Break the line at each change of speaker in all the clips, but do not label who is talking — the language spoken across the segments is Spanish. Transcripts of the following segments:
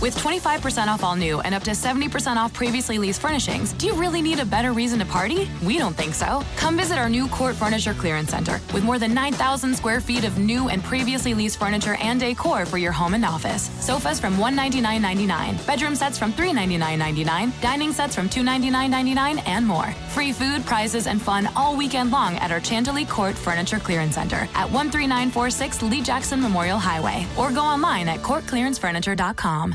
With 25% off all new and up to 70% off previously leased furnishings, do you really need a better reason to party? We don't think so. Come visit our new Court Furniture Clearance Center with more than 9,000 square feet of new and previously leased furniture and decor for your home and office. Sofas from $199.99, bedroom sets from $399.99, dining sets from $299.99, and more. Free food, prizes, and fun all weekend long at our Chantilly Court Furniture Clearance Center at 13946 Lee Jackson Memorial Highway or go online at courtclearancefurniture.com.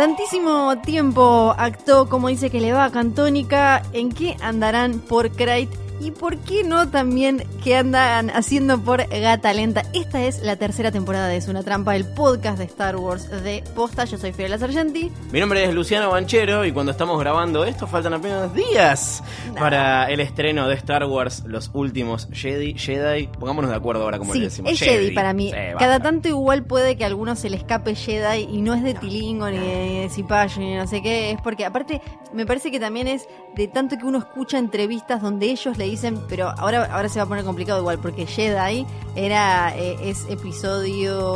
Tantísimo tiempo actuó como dice que le va a Cantónica. ¿En qué andarán por Crate? ¿Y por qué no también qué andan haciendo por Gata Lenta? Esta es la tercera temporada de Es una trampa, el podcast de Star Wars de Posta. Yo soy Fiorella Sargenti.
Mi nombre es Luciano Banchero y cuando estamos grabando esto faltan apenas días para el estreno de Star Wars, los últimos Jedi. Jedi, pongámonos de acuerdo ahora como
Sí,
le decimos.
es Jedi, para mí.
Sí,
Cada tanto igual puede que a alguno se le escape Jedi y no es de Tilingo ni de Cipayo ni no sé qué. Es porque aparte me parece que también es de tanto que uno escucha entrevistas donde ellos le dicen, pero ahora, ahora se va a poner complicado igual porque Jedi era eh, es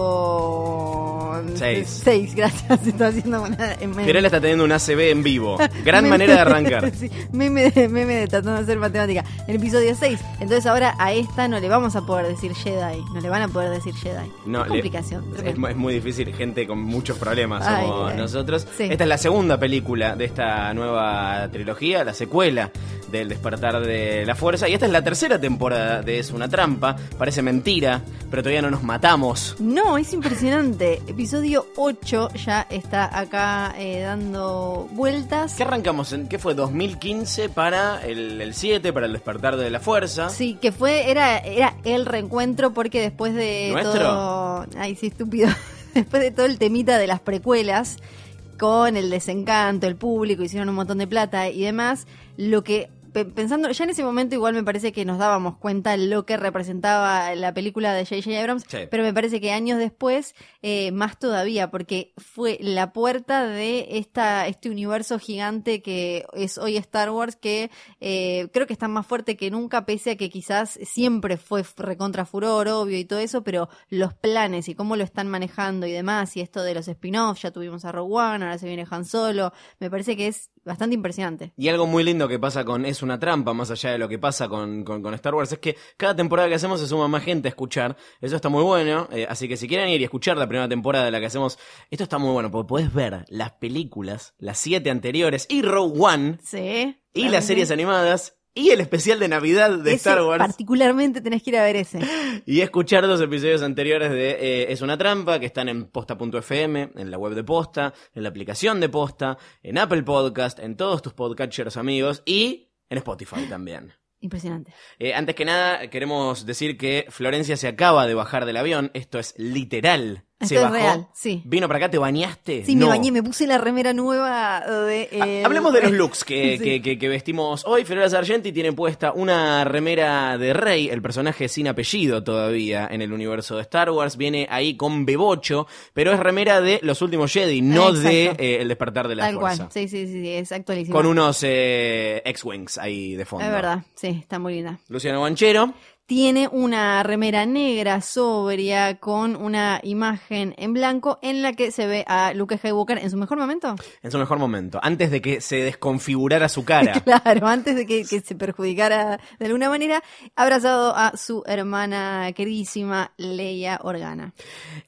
episodio
Seis.
6, gracias. Estoy haciendo una.
Fiorella está teniendo un ACB en vivo. Gran manera de arrancar.
Sí, meme, de- meme de tratando de hacer matemática. El episodio 6. Entonces ahora a esta no le vamos a poder decir Jedi. No le van a poder decir Jedi.
No, le-
complicación.
es, es muy difícil, gente con muchos problemas
Ay,
como nosotros.
Sí.
Esta es la segunda película de esta nueva trilogía, la secuela del despertar de la fuerza. Y esta es la tercera temporada de Es una trampa. Parece mentira, pero todavía no nos matamos.
No, es impresionante. Episodio 8 ya está acá eh, dando vueltas.
¿Qué arrancamos? ¿En qué fue? ¿2015 para el, el 7, para el despertar de la fuerza?
Sí, que fue, era, era el reencuentro porque después de
¿Nuestro?
todo. Ay, sí, estúpido. después de todo el temita de las precuelas, con el desencanto, el público, hicieron un montón de plata y demás, lo que. Pe- Pensando, ya en ese momento igual me parece que nos dábamos cuenta lo que representaba la película de J.J. Abrams,
Sí.
pero me parece que años después, eh, más todavía, porque fue la puerta de esta, este universo gigante que es hoy Star Wars, que eh, creo que está más fuerte que nunca, pese a que quizás siempre fue recontra furor, obvio y todo eso, pero los planes y cómo lo están manejando y demás, y esto de los spin-offs, ya tuvimos a Rogue One, ahora se viene Han Solo, me parece que es bastante impresionante.
Y algo muy lindo que pasa con Es una trampa, más allá de lo que pasa con, con- con Star Wars, es que cada temporada que hacemos se suma más gente a escuchar. Eso está muy bueno. eh, así que si quieren ir y escuchar la primera temporada de la que hacemos, esto está muy bueno, porque podés ver las películas, las siete anteriores, y Rogue One,
Sí.
y las series animadas, y el especial de Navidad de
Ese
Star Wars.
Particularmente tenés que ir a ver ese.
Y escuchar los episodios anteriores de eh, Es una trampa, que están en posta.fm, en la web de Posta, en la aplicación de Posta, en Apple Podcast, en todos tus podcatchers amigos y en Spotify también.
Impresionante.
Eh, antes que nada, queremos decir que Florencia se acaba de bajar del avión. Esto es literal. Se
es
bajó.
real, sí.
Vino para acá, ¿te bañaste?
Sí,
No.
me bañé, me puse la remera nueva de...
Ha-
eh,
Hablemos de los looks que,
Sí.
que- que- que vestimos hoy. Fiorella Sargenti tiene puesta una remera de Rey, el personaje sin apellido todavía en el universo de Star Wars. Viene ahí con Bebocho, pero es remera de los últimos Jedi, no
Exacto.
de eh, El despertar de la
Tal
fuerza.
cual, sí, sí, sí, sí, es actualísimo.
Con unos eh, X-Wings ahí de fondo.
Es verdad, sí, está muy linda.
Luciano Banchero.
Tiene una remera negra sobria con una imagen en blanco en la que se ve a Luke Skywalker en su mejor momento.
En su mejor momento, antes de que se desconfigurara su cara.
Claro, antes de que, que se perjudicara de alguna manera, abrazado a su hermana queridísima Leia Organa.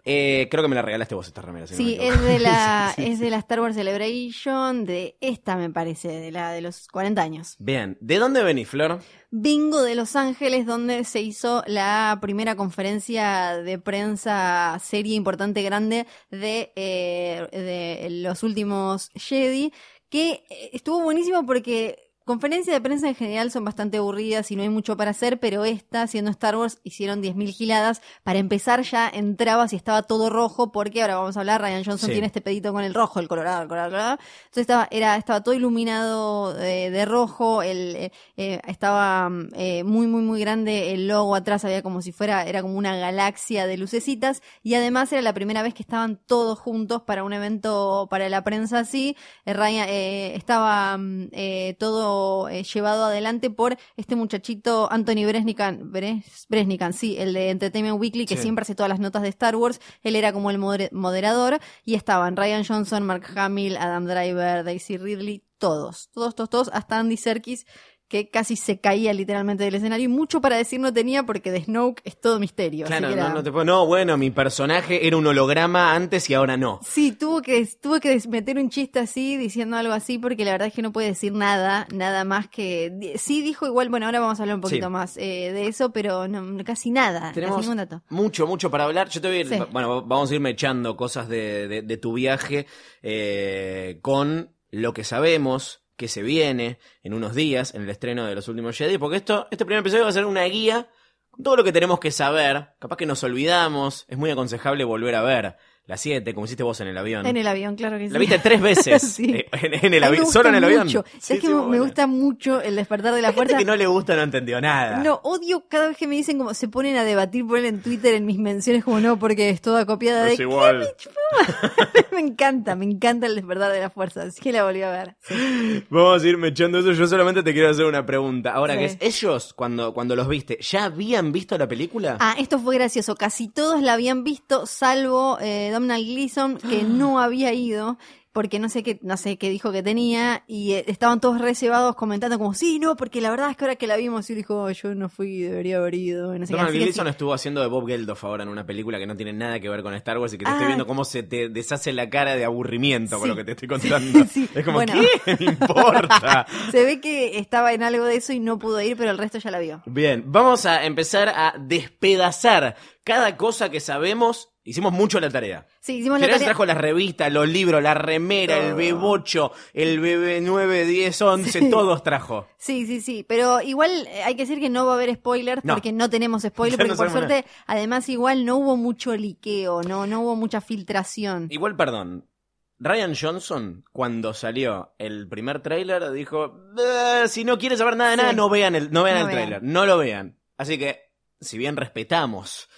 Eh, creo que me la regalaste vos esta remera. si
Sí, es de la es de la Star Wars Celebration, de esta me parece, de la de los 40 años.
Bien, ¿de dónde venís, Flor?
Vengo de Los Ángeles donde se hizo la primera conferencia de prensa serie importante grande de, eh, de los últimos Jedi, que eh, estuvo buenísimo porque Conferencias de prensa en general son bastante aburridas y no hay mucho para hacer, pero esta, siendo Star Wars, hicieron 10.000 giladas. Para empezar ya entrabas y estaba todo rojo, porque ahora vamos a hablar, Ryan Johnson
Sí.
tiene este pedito con el rojo, el colorado, el colorado, el colorado. Entonces estaba, era, estaba todo iluminado eh, de rojo, el, eh, eh, estaba mm, eh, muy, muy, muy grande el logo atrás, había como si fuera, era como una galaxia de lucecitas, y además era la primera vez que estaban todos juntos para un evento para la prensa así. Eh, Ryan, eh, estaba mm, eh, eh, llevado adelante por este muchachito Anthony Bresnikan, Bres- Bresnikan, sí, el de Entertainment Weekly, que
Sí.
siempre hace todas las notas de Star Wars. Él era como el moder- moderador y estaban Ryan Johnson, Mark Hamill, Adam Driver, Daisy Ridley, todos, todos, todos, todos, hasta Andy Serkis que casi se caía literalmente del escenario y mucho para decir no tenía porque de Snoke es todo misterio.
Claro,
era-
no, no te puedo. No, bueno, mi personaje era un holograma antes y ahora no.
Sí, tuvo que, tuvo que meter un chiste así, diciendo algo así, porque la verdad es que no puede decir nada, nada más que... Sí dijo igual, bueno, ahora vamos a hablar un poquito
Sí.
más eh, de eso, pero no, casi nada,
Tenemos
casi ningún dato.
mucho, mucho para hablar. Yo te voy a ir,
Sí.
bueno, vamos a irme echando cosas de, de- de tu viaje eh, con lo que sabemos que se viene en unos días en el estreno de los últimos Jedi, porque esto, este primer episodio va a ser una guía con todo lo que tenemos que saber. Capaz que nos olvidamos, es muy aconsejable volver a ver la 7, como hiciste vos en el avión.
En el avión, claro que sí.
La viste tres veces
Sí.
eh, en, en el avión, solo en el avión.
mucho.
Sí,
¿Sabes
sí,
que me, gusta mucho el despertar de la
gente
fuerza?
que no le gusta, no entendió nada.
No, odio cada vez que me dicen como se ponen a debatir por él en Twitter en mis menciones como no, porque es toda copiada de
Es igual.
me encanta, me encanta el despertar de la fuerza, así que la volví a ver. Sí.
Vamos a ir mechando eso. Yo solamente te quiero hacer una pregunta. Ahora,
Sí.
que es, ellos, cuando, cuando los viste, ¿ya habían visto la película?
Ah, esto fue gracioso. Casi todos la habían visto, salvo eh, Domhnall Gleeson, que no había ido, porque no sé qué, no sé qué dijo que tenía, y eh, estaban todos reservados comentando como, sí, no, porque la verdad es que ahora que la vimos, y él dijo, "Oh, yo no fui, debería haber ido, no sé.
Donald
sí.
estuvo haciendo de Bob Geldof ahora en una película que no tiene nada que ver con Star Wars y que te
Ah.
estoy viendo cómo se te deshace la cara de aburrimiento con
Sí.
lo que te estoy contando.
Sí,
Es como,
bueno.
¿qué? Me importa.
Se ve que estaba en algo de eso y no pudo ir, pero el resto ya la vio.
Bien, vamos a empezar a despedazar cada cosa que sabemos. Hicimos mucho la tarea.
Sí, hicimos la tarea.
trajo las revistas, los libros, la remera, el
Todo.
B8, el BB9, 10, 11,
Sí.
todos trajo.
Sí, sí, sí, pero igual eh, hay que decir que no va a haber spoilers
No.
porque no tenemos spoilers, porque
no
por suerte, además igual no hubo mucho liqueo, no, no hubo mucha filtración.
Igual, perdón. Ryan Johnson, cuando salió el primer tráiler, dijo, "Eh, si no quieres saber nada de
Sí.
nada, no vean el, no vean
No
el tráiler, no lo vean. Así que, si bien respetamos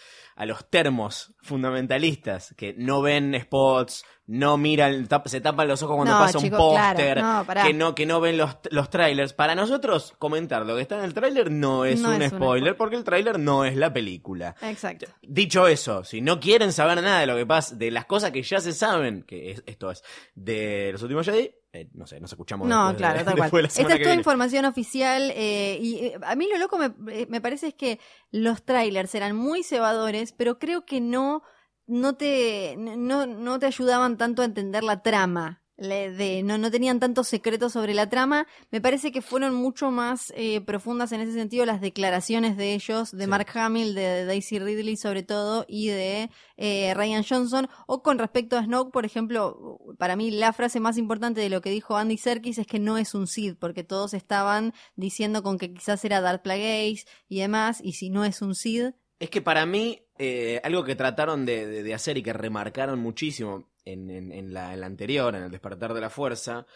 a los termos fundamentalistas que no ven spots, no miran, tap- se tapan los ojos cuando
No,
pasa un
claro,
póster,
no,
que no que no ven los, los trailers. Para nosotros comentar lo que está en el tráiler no es
No
un
es un
spoiler
spoiler.
porque el tráiler no es la película.
Exacto.
Dicho eso, si no quieren saber nada de lo que pasa, de las cosas que ya se saben, que es- esto es de los últimos Jedi, eh, no sé, nos escuchamos
No,
después de-
claro, tal cual.
de la
Esta es toda información oficial eh, y eh, a mí lo loco me, eh, me parece es que los trailers eran muy cebadores, pero creo que no, no te, no, no te ayudaban tanto a entender la trama. De, no, no tenían tantos secretos sobre la trama. Me parece que fueron mucho más eh, profundas en ese sentido las declaraciones de ellos, de
Sí.
Mark Hamill, de Daisy Ridley sobre todo, y de eh, Ryan Johnson. O con respecto a Snoke, por ejemplo, para mí la frase más importante de lo que dijo Andy Serkis es que no es un Sith, porque todos estaban diciendo con que quizás era Darth Plagueis y demás, y si no es un Sith,
Es que para mí, eh, algo que trataron de, de- de hacer y que remarcaron muchísimo en, en- la anterior, en el despertar de la fuerza,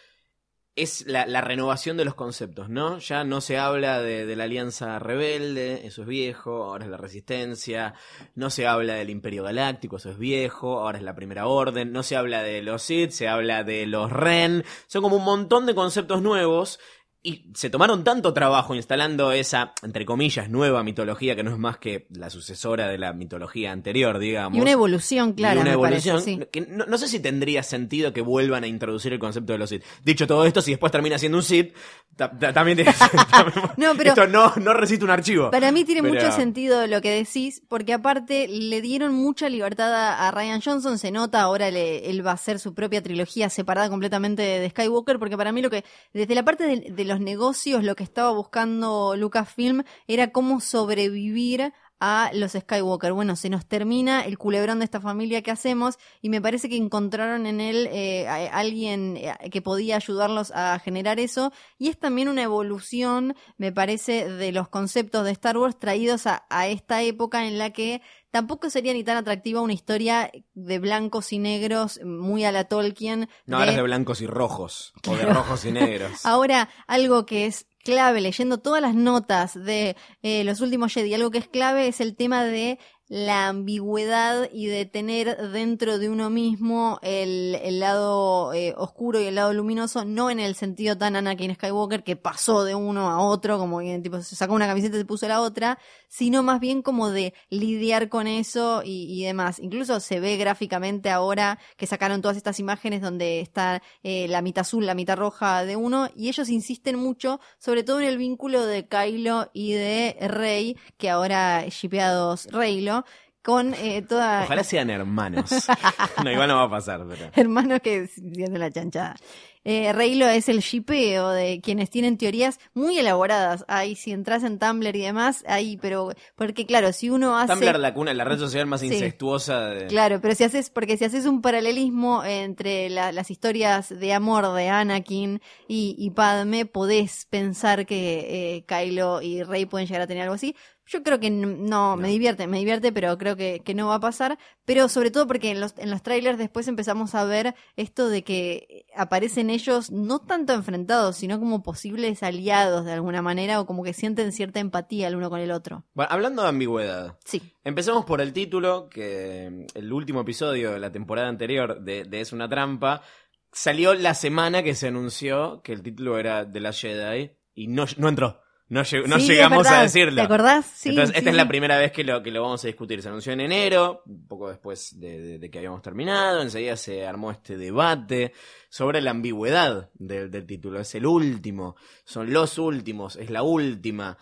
es la, la renovación de los conceptos, ¿no? Ya no se habla de, de la alianza rebelde, eso es viejo, ahora es la resistencia, no se habla del imperio galáctico, eso es viejo, ahora es la primera orden, no se habla de los Sith, se habla de los Ren, son como un montón de conceptos nuevos y se tomaron tanto trabajo instalando esa, entre comillas, nueva mitología que no es más que la sucesora de la mitología anterior, digamos.
y una evolución
Y
clara,
una
me
evolución
parece, sí.
que no, no sé si tendría sentido que vuelvan a introducir el concepto de los Sith. Dicho todo esto, si después termina siendo un Sith, ta- ta- también tiene
No, pero-
esto no, no recita un archivo.
Para mí tiene
Pero-
mucho sentido lo que decís, porque aparte le dieron mucha libertad a, a Ryan Johnson, se nota, ahora le- él va a hacer su propia trilogía separada completamente de, de Skywalker, porque para mí lo que, desde la parte de, de los negocios lo que estaba buscando Lucasfilm era cómo sobrevivir a los Skywalker. Bueno, se nos termina el culebrón de esta familia que hacemos y me parece que encontraron en él eh, alguien eh, que podía ayudarlos a generar eso y es también una evolución, me parece, de los conceptos de Star Wars traídos a esta época en la que tampoco sería ni tan atractiva una historia de blancos y negros muy a la Tolkien.
No, ahora es de blancos y rojos. O de rojos y negros.
Ahora, algo que es clave, leyendo todas las notas de eh, los últimos Jedi, algo que es clave es el tema de la ambigüedad y de tener dentro de uno mismo el, el lado eh, oscuro y el lado luminoso, no en el sentido tan Anakin Skywalker que pasó de uno a otro, como que tipo se sacó una camiseta y se puso la otra, sino más bien como de lidiar con eso y, demás. Incluso se ve gráficamente ahora que sacaron todas estas imágenes donde está eh, la mitad azul, la mitad roja de uno, y ellos insisten mucho, sobre todo en el vínculo de Kylo y de Rey, que ahora shipeados Reylo, con eh, toda
Ojalá sean hermanos. no, igual no va a pasar, pero.
hermanos que siendo la chanchada. Eh, Reylo es el shipeo de quienes tienen teorías muy elaboradas. Ahí, si entras en Tumblr y demás, ahí, pero, porque claro, si uno hace.
Tumblr, la cuna, la red social más
Sí.
incestuosa de.
Claro, pero si haces, porque si haces un paralelismo entre la- las historias de amor de Anakin y, y Padme, podés pensar que eh, Kylo y Rey pueden llegar a tener algo así. Yo creo que no, me divierte, me divierte, pero creo que, que no va a pasar. Pero sobre todo porque en los, en los trailers después empezamos a ver esto de que aparecen ellos no tanto enfrentados, sino como posibles aliados de alguna manera o como que sienten cierta empatía el uno con el otro.
Bueno, hablando de ambigüedad.
Sí.
Empecemos por el título, que el último episodio de la temporada anterior de, de Es una trampa salió la semana que se anunció que el título era The Last Jedi y no, no entró. No, lleg- no
Sí, es
llegamos a decirlo.
¿Te acordás? Sí,
Entonces, esta es la primera vez que lo, que lo vamos a discutir. Se anunció en enero, un poco después de, de- de que habíamos terminado. Enseguida se armó este debate sobre la ambigüedad del, del título. Es el último, son los últimos, es la última.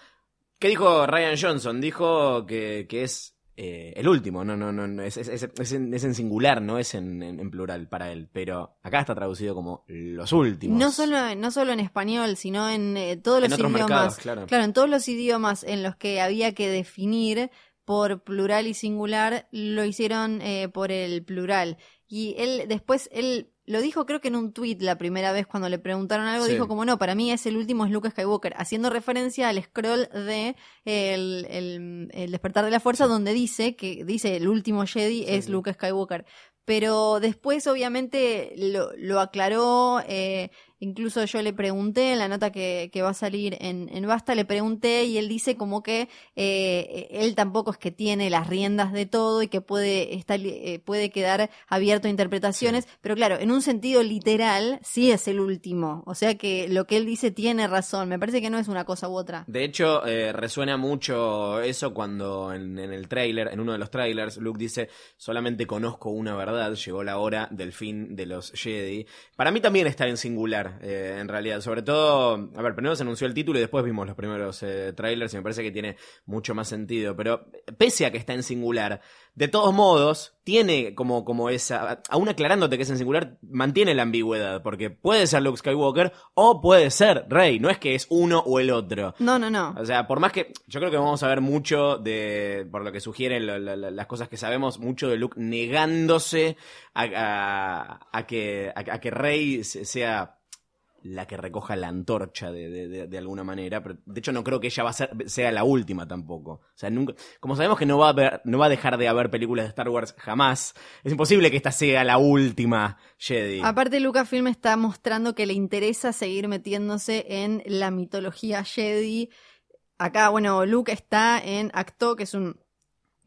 ¿Qué dijo Ryan Johnson? Dijo que, que es eh, el último, no, no, no, no, es, es- es- en, es en singular, no es en, en- en plural para él. Pero acá está traducido como los últimos.
No solo, no solo en español, sino en eh, todos los idiomas.
mercados, claro.
en todos los idiomas en los que había que definir por plural y singular, lo hicieron eh, por el plural. Y él después, él lo dijo creo que en un tweet la primera vez cuando le preguntaron algo,
Sí.
dijo como no, para mí es el último es Luke Skywalker, haciendo referencia al scroll de el, el- el despertar de la fuerza donde dice que dice el último Jedi es. Luke Skywalker. Pero después, obviamente, lo, lo aclaró. eh, incluso yo le pregunté en la nota que, que va a salir en, en Basta, le pregunté y él dice como que eh, él tampoco es que tiene las riendas de todo y que puede, estar, eh, puede quedar abierto a interpretaciones. Pero claro, en un sentido literal, sí es el último. O sea que lo que él dice tiene razón. Me parece que no es una cosa u otra.
De hecho, eh, resuena mucho eso cuando en, en el tráiler, en uno de los trailers, Luke dice, solamente conozco una verdad, llegó la hora del fin de los Jedi. Para mí también está en singular, eh, en realidad. Sobre todo, a ver, primero se anunció el título y después vimos los primeros eh, trailers y me parece que tiene mucho más sentido. Pero pese a que está en singular, de todos modos, tiene como, como esa, aún aclarándote que es en singular, mantiene la ambigüedad, porque puede ser Luke Skywalker o puede ser Rey, no es que es uno o el otro.
No, no, no.
O sea, por más que yo creo que vamos a ver mucho de, por lo que sugieren lo- lo- lo- las cosas que sabemos, mucho de Luke negándose a, a- a que, a, a que Rey se- sea la que recoja la antorcha de, de- alguna manera. Pero de hecho no creo que ella va a ser, sea la última tampoco. O sea, nunca, como sabemos que no va a no va a dejar de haber películas de Star Wars jamás, es imposible que esta sea la última Jedi.
Aparte, Lucasfilm está mostrando que le interesa seguir metiéndose en la mitología Jedi. Acá, bueno, Luke está en Acto, que es un,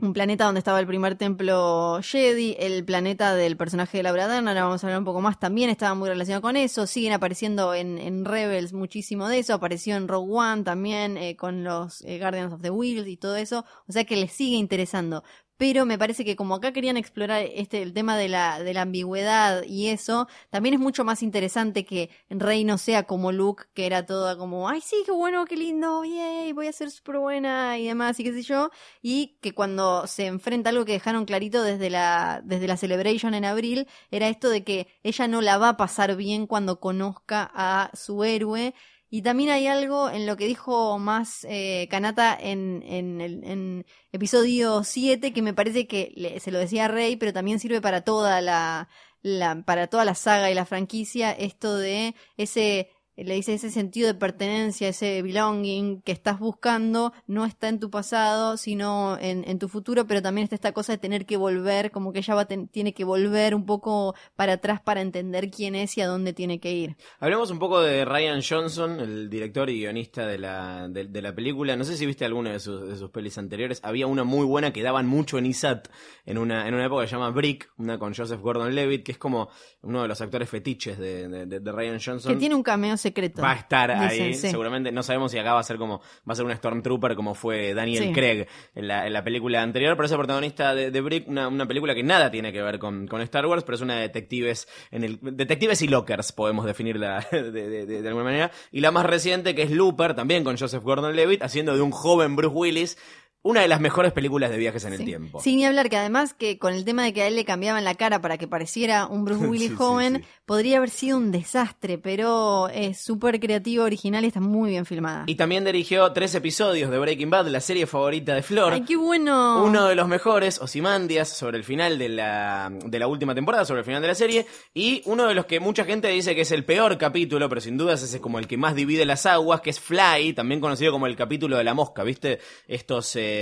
un planeta donde estaba el primer templo Jedi, el planeta del personaje de Laura Dern, ahora vamos a hablar un poco más, también estaba muy relacionado con eso, siguen apareciendo en, en Rebels muchísimo de eso, apareció en Rogue One también eh, con los eh, Guardians of the Wheels y todo eso, o sea que les sigue interesando. Pero me parece que como acá querían explorar este el tema de la, de la ambigüedad y eso, también es mucho más interesante que Rey no sea como Luke, que era toda como, ay sí, qué bueno, qué lindo, yay, voy a ser súper buena y demás, y qué sé yo, y que cuando se enfrenta algo que dejaron clarito desde la, desde la Celebration en abril, era esto de que ella no la va a pasar bien cuando conozca a su héroe, Y también hay algo en lo que dijo más eh, Kanata en, en, el, en episodio 7 que me parece que le- se lo decía Rey, pero también sirve para toda la, la, para toda la saga y la franquicia, esto de ese, le dice ese sentido de pertenencia, ese belonging que estás buscando, no está en tu pasado, sino en, en tu futuro, pero también está esta cosa de tener que volver, como que ella va tiene que volver un poco para atrás para entender quién es y a dónde tiene que ir.
Hablemos un poco de Ryan Johnson, el director y guionista de la, de, de la película. No sé si viste alguna de sus, de sus pelis anteriores. Había una muy buena que daban mucho en ISAT en una, en una época que se llama Brick, una con Joseph Gordon-Levitt, que es como uno de los actores fetiches de- de Ryan Johnson.
Que tiene un cameo secreto.
Va a estar ahí,
sí.
seguramente. No sabemos si acá va a ser como, va a ser un Stormtrooper como fue Daniel
Sí.
Craig en la, en la película anterior, pero es el protagonista de, de Brick, una, una película que nada tiene que ver con, con Star Wars, pero es una de detectives, en el, detectives y lockers, podemos definirla de, de- de- de alguna manera. Y la más reciente, que es Looper, también con Joseph Gordon-Levitt, haciendo de un joven Bruce Willis, una de las mejores películas de viajes en el tiempo.
Sin ni hablar que además que con el tema de que a él le cambiaban la cara para que pareciera un Bruce Willis
sí,
joven,
sí.
podría haber sido un desastre, pero es súper creativo, original y está muy bien filmada.
Y también dirigió tres episodios de Breaking Bad, la serie favorita de Flor.
¡Ay, qué bueno!
Uno de los mejores, Osimandias, sobre el final de la, de la última temporada, sobre el final de la serie. Y uno de los que mucha gente dice que es el peor capítulo, pero sin dudas ese es como el que más divide las aguas, que es Fly, también conocido como el capítulo de la mosca, ¿viste? Estos eh,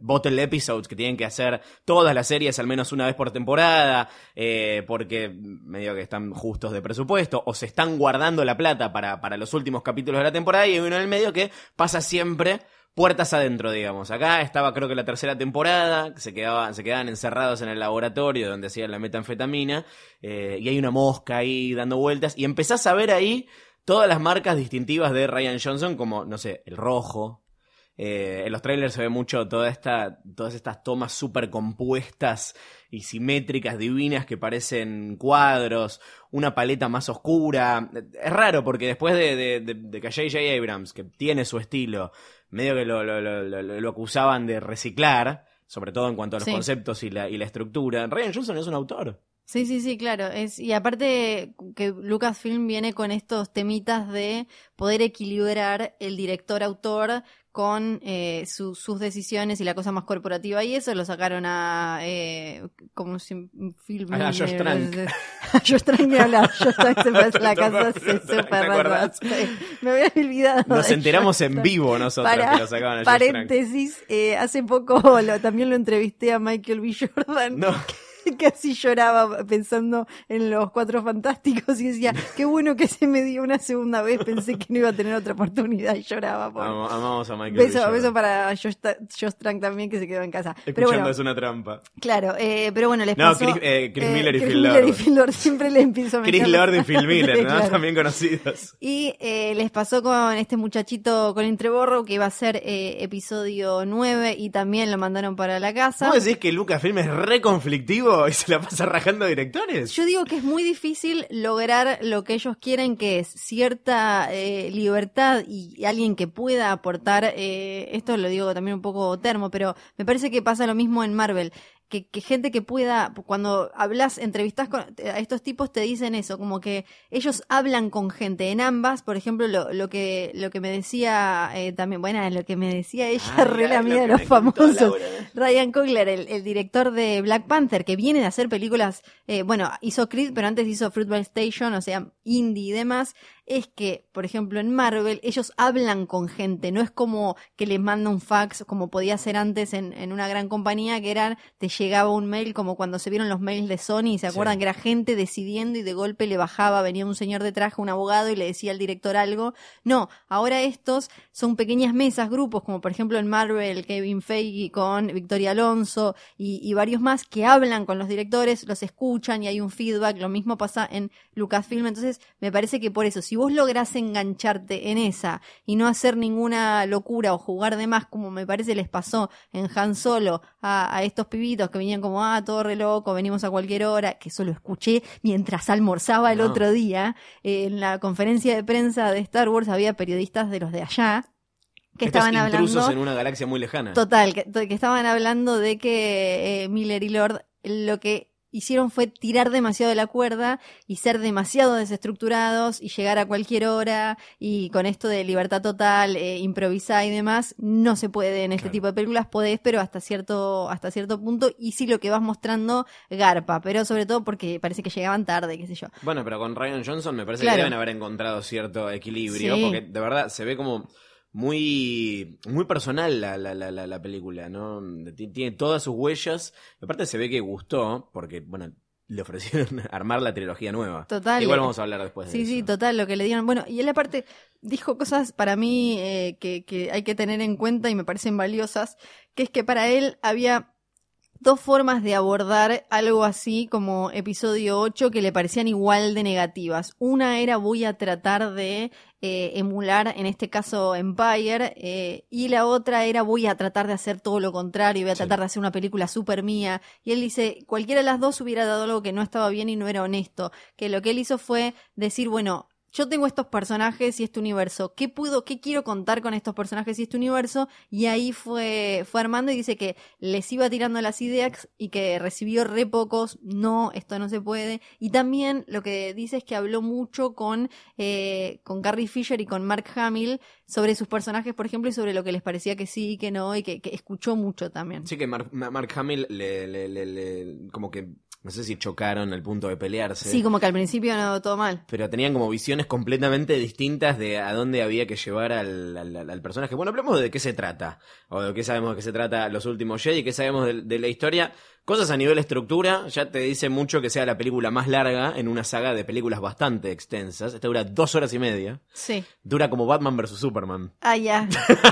bottle episodes que tienen que hacer todas las series al menos una vez por temporada, eh, porque medio que están justos de presupuesto, o se están guardando la plata para, para los últimos capítulos de la temporada, y hay uno en el medio que pasa siempre puertas adentro, digamos. Acá estaba creo que la tercera temporada, se quedaban, se quedaban encerrados en el laboratorio donde hacían la metanfetamina, eh, y hay una mosca ahí dando vueltas, y empezás a ver ahí todas las marcas distintivas de Ryan Johnson, como, no sé, el rojo. Eh, en los trailers se ve mucho toda esta, todas estas tomas súper compuestas y simétricas, divinas, que parecen cuadros, una paleta más oscura. Es raro porque después de, de, de- de que J.J. Abrams, que tiene su estilo, medio que lo, lo, lo, acusaban de reciclar, sobre todo en cuanto a los
Sí.
conceptos y la, y la estructura, Ryan Johnson es un autor.
Sí, sí, sí, claro. Es, y aparte que Lucasfilm viene con estos temitas de poder equilibrar el director-autor con eh, su- sus decisiones y la cosa más corporativa. Y eso lo sacaron a... Eh, como si... Film,
A Josh Trank.
Josh Trank ni hablar. Josh Trank se parece la casa
Josh
se
Trank, ¿te
súper Me había olvidado.
Nos enteramos en vivo nosotros
Para,
que lo sacaban a Josh
paréntesis, eh, hace poco lo- también lo entrevisté a Michael B. Jordan.
No.
Casi lloraba pensando en los cuatro fantásticos y decía, qué bueno que se me dio una segunda vez, pensé que no iba a tener otra oportunidad y lloraba.
Am- amamos a Michael.
Beso, beso para Josh, Trank también que se quedó en casa.
Escuchando
Pero bueno,
es una trampa.
claro, eh, pero bueno, les
No,
pasó...
Chris- eh, Chris Miller y
Chris
Phil
Miller y
Lord.
Phil Lord, siempre le empiezo a meter...
Chris Lord y Phil Miller, ¿no?
claro.
También conocidos.
Y eh, les pasó con este muchachito Colin Trevorrow que iba a ser eh, episodio 9 y también lo mandaron para la casa.
¿Vos decís que Lucasfilm es re conflictivo y se la pasa rajando directores?
Yo digo que es muy difícil lograr lo que ellos quieren, que es cierta eh, libertad y alguien que pueda aportar, eh, esto lo digo también un poco termo, pero me parece que pasa lo mismo en Marvel. Que, que gente que pueda, cuando hablas, entrevistas con, a estos tipos te dicen eso, como que ellos hablan con gente en ambas, por ejemplo, lo, lo que lo que me decía eh, también, bueno, lo que me decía ella,
Ay,
re la mía de los famosos.
Laura.
Ryan Coogler, el, el director de Black Panther, que viene de hacer películas, eh, bueno, hizo Creed, pero antes hizo Fruitvale Station, o sea, indie y demás, es que, por ejemplo, en Marvel, ellos hablan con gente, no es como que les manda un fax, como podía ser antes en, en una gran compañía, que eran, te llegaba un mail, como cuando se vieron los mails de Sony, y se acuerdan
Sí.
que era gente decidiendo y de golpe le bajaba, venía un señor de traje, un abogado, y le decía al director algo. No, ahora estos son pequeñas mesas, grupos, como por ejemplo en Marvel, Kevin Feige con Victoria Alonso y, y varios más que hablan con los directores, los escuchan y hay un feedback. Lo mismo pasa en Lucasfilm. Entonces, me parece que por eso, si vos lográs engancharte en esa y no hacer ninguna locura o jugar de más, como me parece les pasó en Han Solo a, a estos pibitos que venían como, ah, todo re loco, venimos a cualquier hora, que eso lo escuché mientras almorzaba el
No.
otro día. Eh, en la conferencia de prensa de Star Wars había periodistas de los de allá que
Estos
estaban
intrusos
hablando.
en una galaxia muy lejana.
Total, que, que estaban hablando de que eh, Miller y Lord lo que hicieron fue tirar demasiado de la cuerda y ser demasiado desestructurados y llegar a cualquier hora y con esto de libertad total, eh, improvisar y demás, no se puede en este
Claro.
tipo de películas, podés, pero hasta cierto, hasta cierto punto, y sí lo que vas mostrando garpa, pero sobre todo porque parece que llegaban tarde, qué sé yo.
Bueno, pero con Ryan Johnson me parece
Claro.
que deben haber encontrado cierto equilibrio,
Sí.
porque de verdad se ve como muy muy personal la, la, la, la, la película, ¿no? Ti- Tiene todas sus huellas, aparte se ve que gustó, porque, bueno, le ofrecieron armar la trilogía nueva.
Total.
Igual vamos a hablar después de
Sí,
eso.
sí, total, lo que le dieron. Bueno, y él aparte dijo cosas para mí eh, que, que hay que tener en cuenta y me parecen valiosas, que es que para él había dos formas de abordar algo así como episodio 8 que le parecían igual de negativas. Una era voy a tratar de eh, emular, en este caso, Empire, eh, y la otra era voy a tratar de hacer todo lo contrario, voy a
Sí.
tratar de hacer una película súper mía. Y él dice, cualquiera de las dos hubiera dado algo que no estaba bien y no era honesto. Que lo que él hizo fue decir, bueno, yo tengo estos personajes y este universo. ¿Qué puedo, qué quiero contar con estos personajes y este universo? Y ahí fue, fue armando y dice que les iba tirando las ideas y que recibió re pocos. No, esto no se puede. Y también lo que dice es que habló mucho con, eh, con Carrie Fisher y con Mark Hamill sobre sus personajes, por ejemplo, y sobre lo que les parecía que sí y que no, y que, escuchó mucho también.
Sí que Mark, Ma- Mark Hamill le, le- le- le- como que no sé si chocaron al punto de pelearse.
Sí, como que al principio no todo mal.
pero tenían como visiones completamente distintas de a dónde había que llevar al, al- al- personaje. Bueno, hablemos de qué se trata, o de qué sabemos de qué se trata Los Últimos Jedi, qué sabemos de, de la historia. Cosas a nivel estructura, ya te dice mucho que sea la película más larga en una saga de películas bastante extensas. Esta dura dos horas y media.
Sí.
Dura como Batman vs. Superman.
Ah, ya.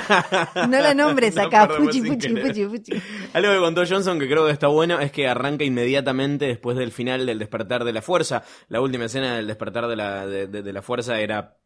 No la nombres
No,
acá.
perdón,
Puchi, puchi, puchi, puchi.
Algo que contó Johnson que creo que está bueno es que arranca inmediatamente después del final del despertar de la fuerza. La última escena del despertar de la, de, de- de la fuerza era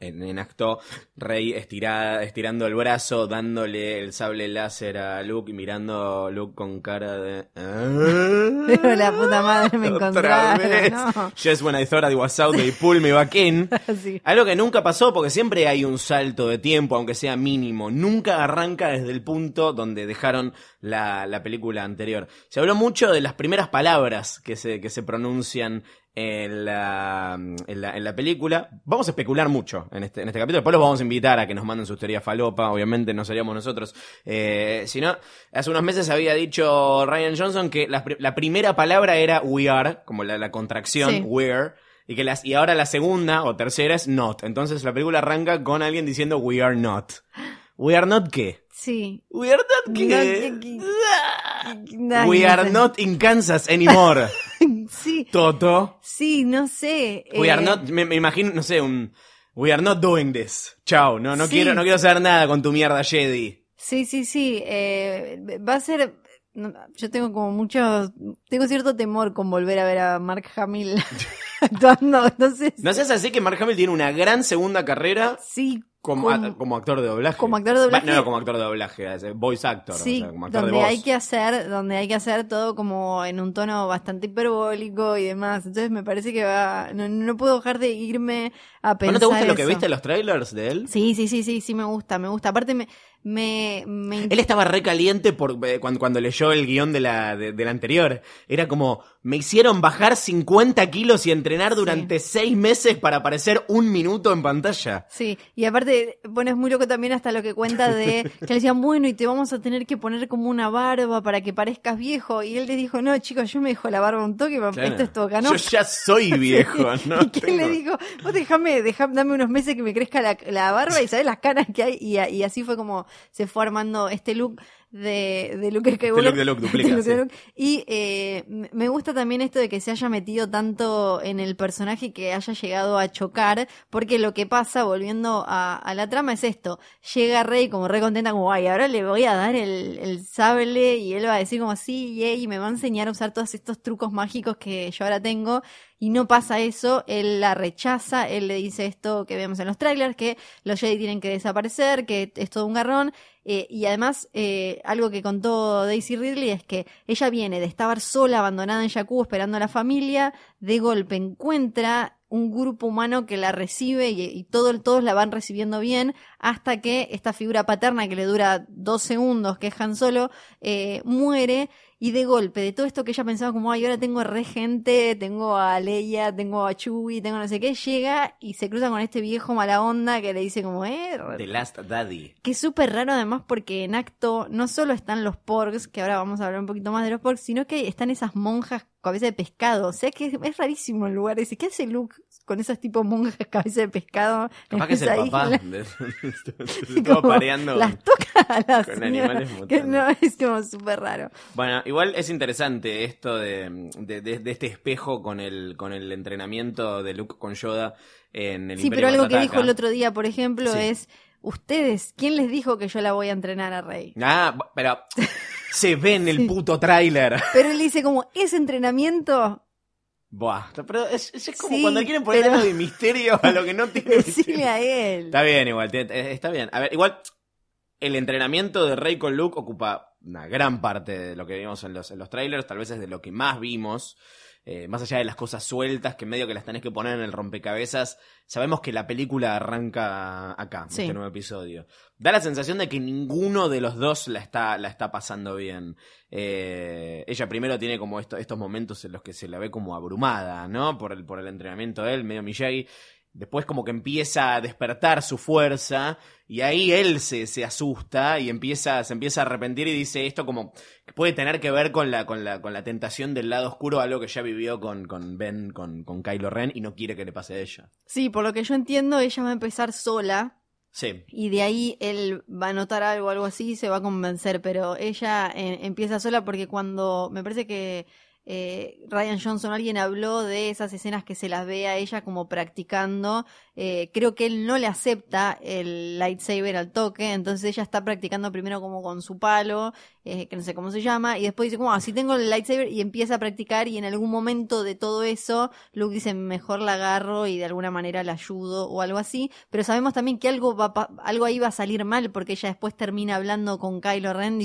en, en acto Rey estirada, estirando el brazo, dándole el sable láser a Luke y mirando a Luke con cara de...
Pero la puta madre me encontraron.
Just when I thought I was out, they pulled me back in.
Sí.
Algo que nunca pasó porque siempre hay un salto de tiempo, aunque sea mínimo. Nunca arranca desde el punto donde dejaron la, la película anterior. Se habló mucho de las primeras palabras que se, que se pronuncian en la, en, la, en la película. Vamos a especular mucho en este, en este capítulo. Después los vamos a invitar a que nos manden sus teorías falopa. Obviamente no seríamos nosotros. Eh, si no, hace unos meses había dicho Ryan Johnson que la, pri- la primera palabra era we are, como la, la contracción,
Sí.
we're. Y, que las, y ahora la segunda o tercera es not. Entonces la película arranca con alguien diciendo we are not. ¿We are not qué?
Sí.
¿We are not We are not in Kansas anymore.
Sí,
Toto.
sí, no sé.
We
eh,
are not, me, me imagino, no sé, un... We are not doing this. Chao, no, no
Sí.
quiero, no quiero saber nada con tu mierda Jedi.
Sí, sí, sí. eh, va a ser. Yo tengo como mucho. Tengo cierto temor con volver a ver a Mark Hamill actuando. No sé.
No seas así que Mark Hamill tiene una gran segunda carrera
Sí,
como,
como-
a- como actor de doblaje.
como actor de doblaje.
No, como actor de doblaje, voice actor.
Sí,
o sea, como actor
donde
de voz.
hay que hacer, donde hay que hacer todo como en un tono bastante hiperbólico y demás. Entonces me parece que va, no, no puedo dejar de irme a pensar.
¿No te gusta lo que viste en los trailers de él?
Sí, sí, sí, sí, sí me gusta, me gusta. Aparte me, me, me
Él estaba re caliente por, eh, cuando, cuando leyó el guion de la, de, de la anterior. Era como, me hicieron bajar 50 kilos y entrenar durante seis meses para aparecer un minuto en pantalla.
Sí, y aparte, bueno, es muy loco también hasta lo que cuenta de que le decían, bueno, y te vamos a tener que poner como una barba para que parezcas viejo. Y él les dijo, no, chicos, yo me dejo la barba un toque,
Claro.
esto es toca, ¿no?
Yo ya soy viejo, ¿no?
y que él le dijo, vos déjame, dejá- dame unos meses que me crezca la, la barba y sabes las canas que hay. Y así fue como se fue armando este look de, de Luke Skywalker.
de Luke, duplica,
look de
sí.
Luke. Y eh, me me gusta también esto de que se haya metido tanto en el personaje que haya llegado a chocar, porque lo que pasa, volviendo a, a la trama, es esto. Llega Rey como re contenta, como, ay, ahora le voy a dar el, el sable y él va a decir como, sí, yay, y me va a enseñar a usar todos estos trucos mágicos que yo ahora tengo. Y no pasa eso, él la rechaza, él le dice esto que vemos en los trailers, que los Jedi tienen que desaparecer, que es todo un garrón. Eh, y además, eh, algo que contó Daisy Ridley es que ella viene de estar sola, abandonada en Jakku, esperando a la familia, de golpe encuentra un grupo humano que la recibe y, y todo, todos la van recibiendo bien, hasta que esta figura paterna que le dura dos segundos, que es Han Solo, eh, muere Y de golpe, de todo esto que ella pensaba como, ay, ahora tengo re gente, tengo a Leia, tengo a Chewie, tengo no sé qué, llega y se cruza con este viejo mala onda que le dice como, eh...
The Last Daddy.
Que es súper raro además porque en acto no solo están los porgs, que ahora vamos a hablar un poquito más de los porgs, sino que están esas monjas cabeza de pescado. O sea que es, es rarísimo el lugar. Dice, ¿qué hace Luke con esos tipos monjas cabeza de pescado?
Capaz que es el papá. de- se estuvo pareando.
Las toca a las
con animales
que no, es como súper raro.
Bueno, igual es interesante esto de, de- de- este espejo con el, con el entrenamiento de Luke con Yoda en el
Sí,
Imperio
pero algo que dijo el otro día, por ejemplo,
Sí.
es, ustedes, ¿quién les dijo que yo la voy a entrenar a Rey?
Ah, pero se ve en el
Sí.
puto tráiler.
Pero él dice como, ese entrenamiento,
Buah, pero es, es como
Sí,
cuando quieren poner
pero-
algo de misterio a lo que no tiene misterio.
a él.
Está bien, igual, está bien. A ver, igual, el entrenamiento de Rey con Luke ocupa una gran parte de lo que vimos en los, en los trailers, tal vez es de lo que más vimos. Eh, más allá de las cosas sueltas que medio que las tenés que poner en el rompecabezas, sabemos que la película arranca acá,
Sí.
este nuevo episodio. Da la sensación de que ninguno de los dos la está, la está pasando bien. Eh, ella primero tiene como esto- estos momentos en los que se la ve como abrumada, ¿no? Por el, por el entrenamiento de él, medio Miyagi. Después como que empieza a despertar su fuerza y ahí él se, se asusta y empieza, se empieza a arrepentir y dice esto como que puede tener que ver con la, con la, con la tentación del lado oscuro, algo que ya vivió con, con Ben, con, con Kylo Ren y no quiere que le pase a ella.
Sí, por lo que yo entiendo, ella va a empezar sola
Sí.
y de ahí él va a notar algo, algo así, y se va a convencer, pero ella eh, empieza sola porque cuando me parece que eh, Ryan Johnson, alguien habló de esas escenas que se las ve a ella como practicando, eh, creo que él no le acepta el lightsaber al toque, entonces ella está practicando primero como con su palo, eh, que no sé cómo se llama, y después dice como, ah, si tengo el lightsaber y empieza a practicar y en algún momento de todo eso, Luke dice, mejor la agarro y de alguna manera la ayudo o algo así, pero sabemos también que algo, va, algo ahí va a salir mal porque ella después termina hablando con Kylo Ren.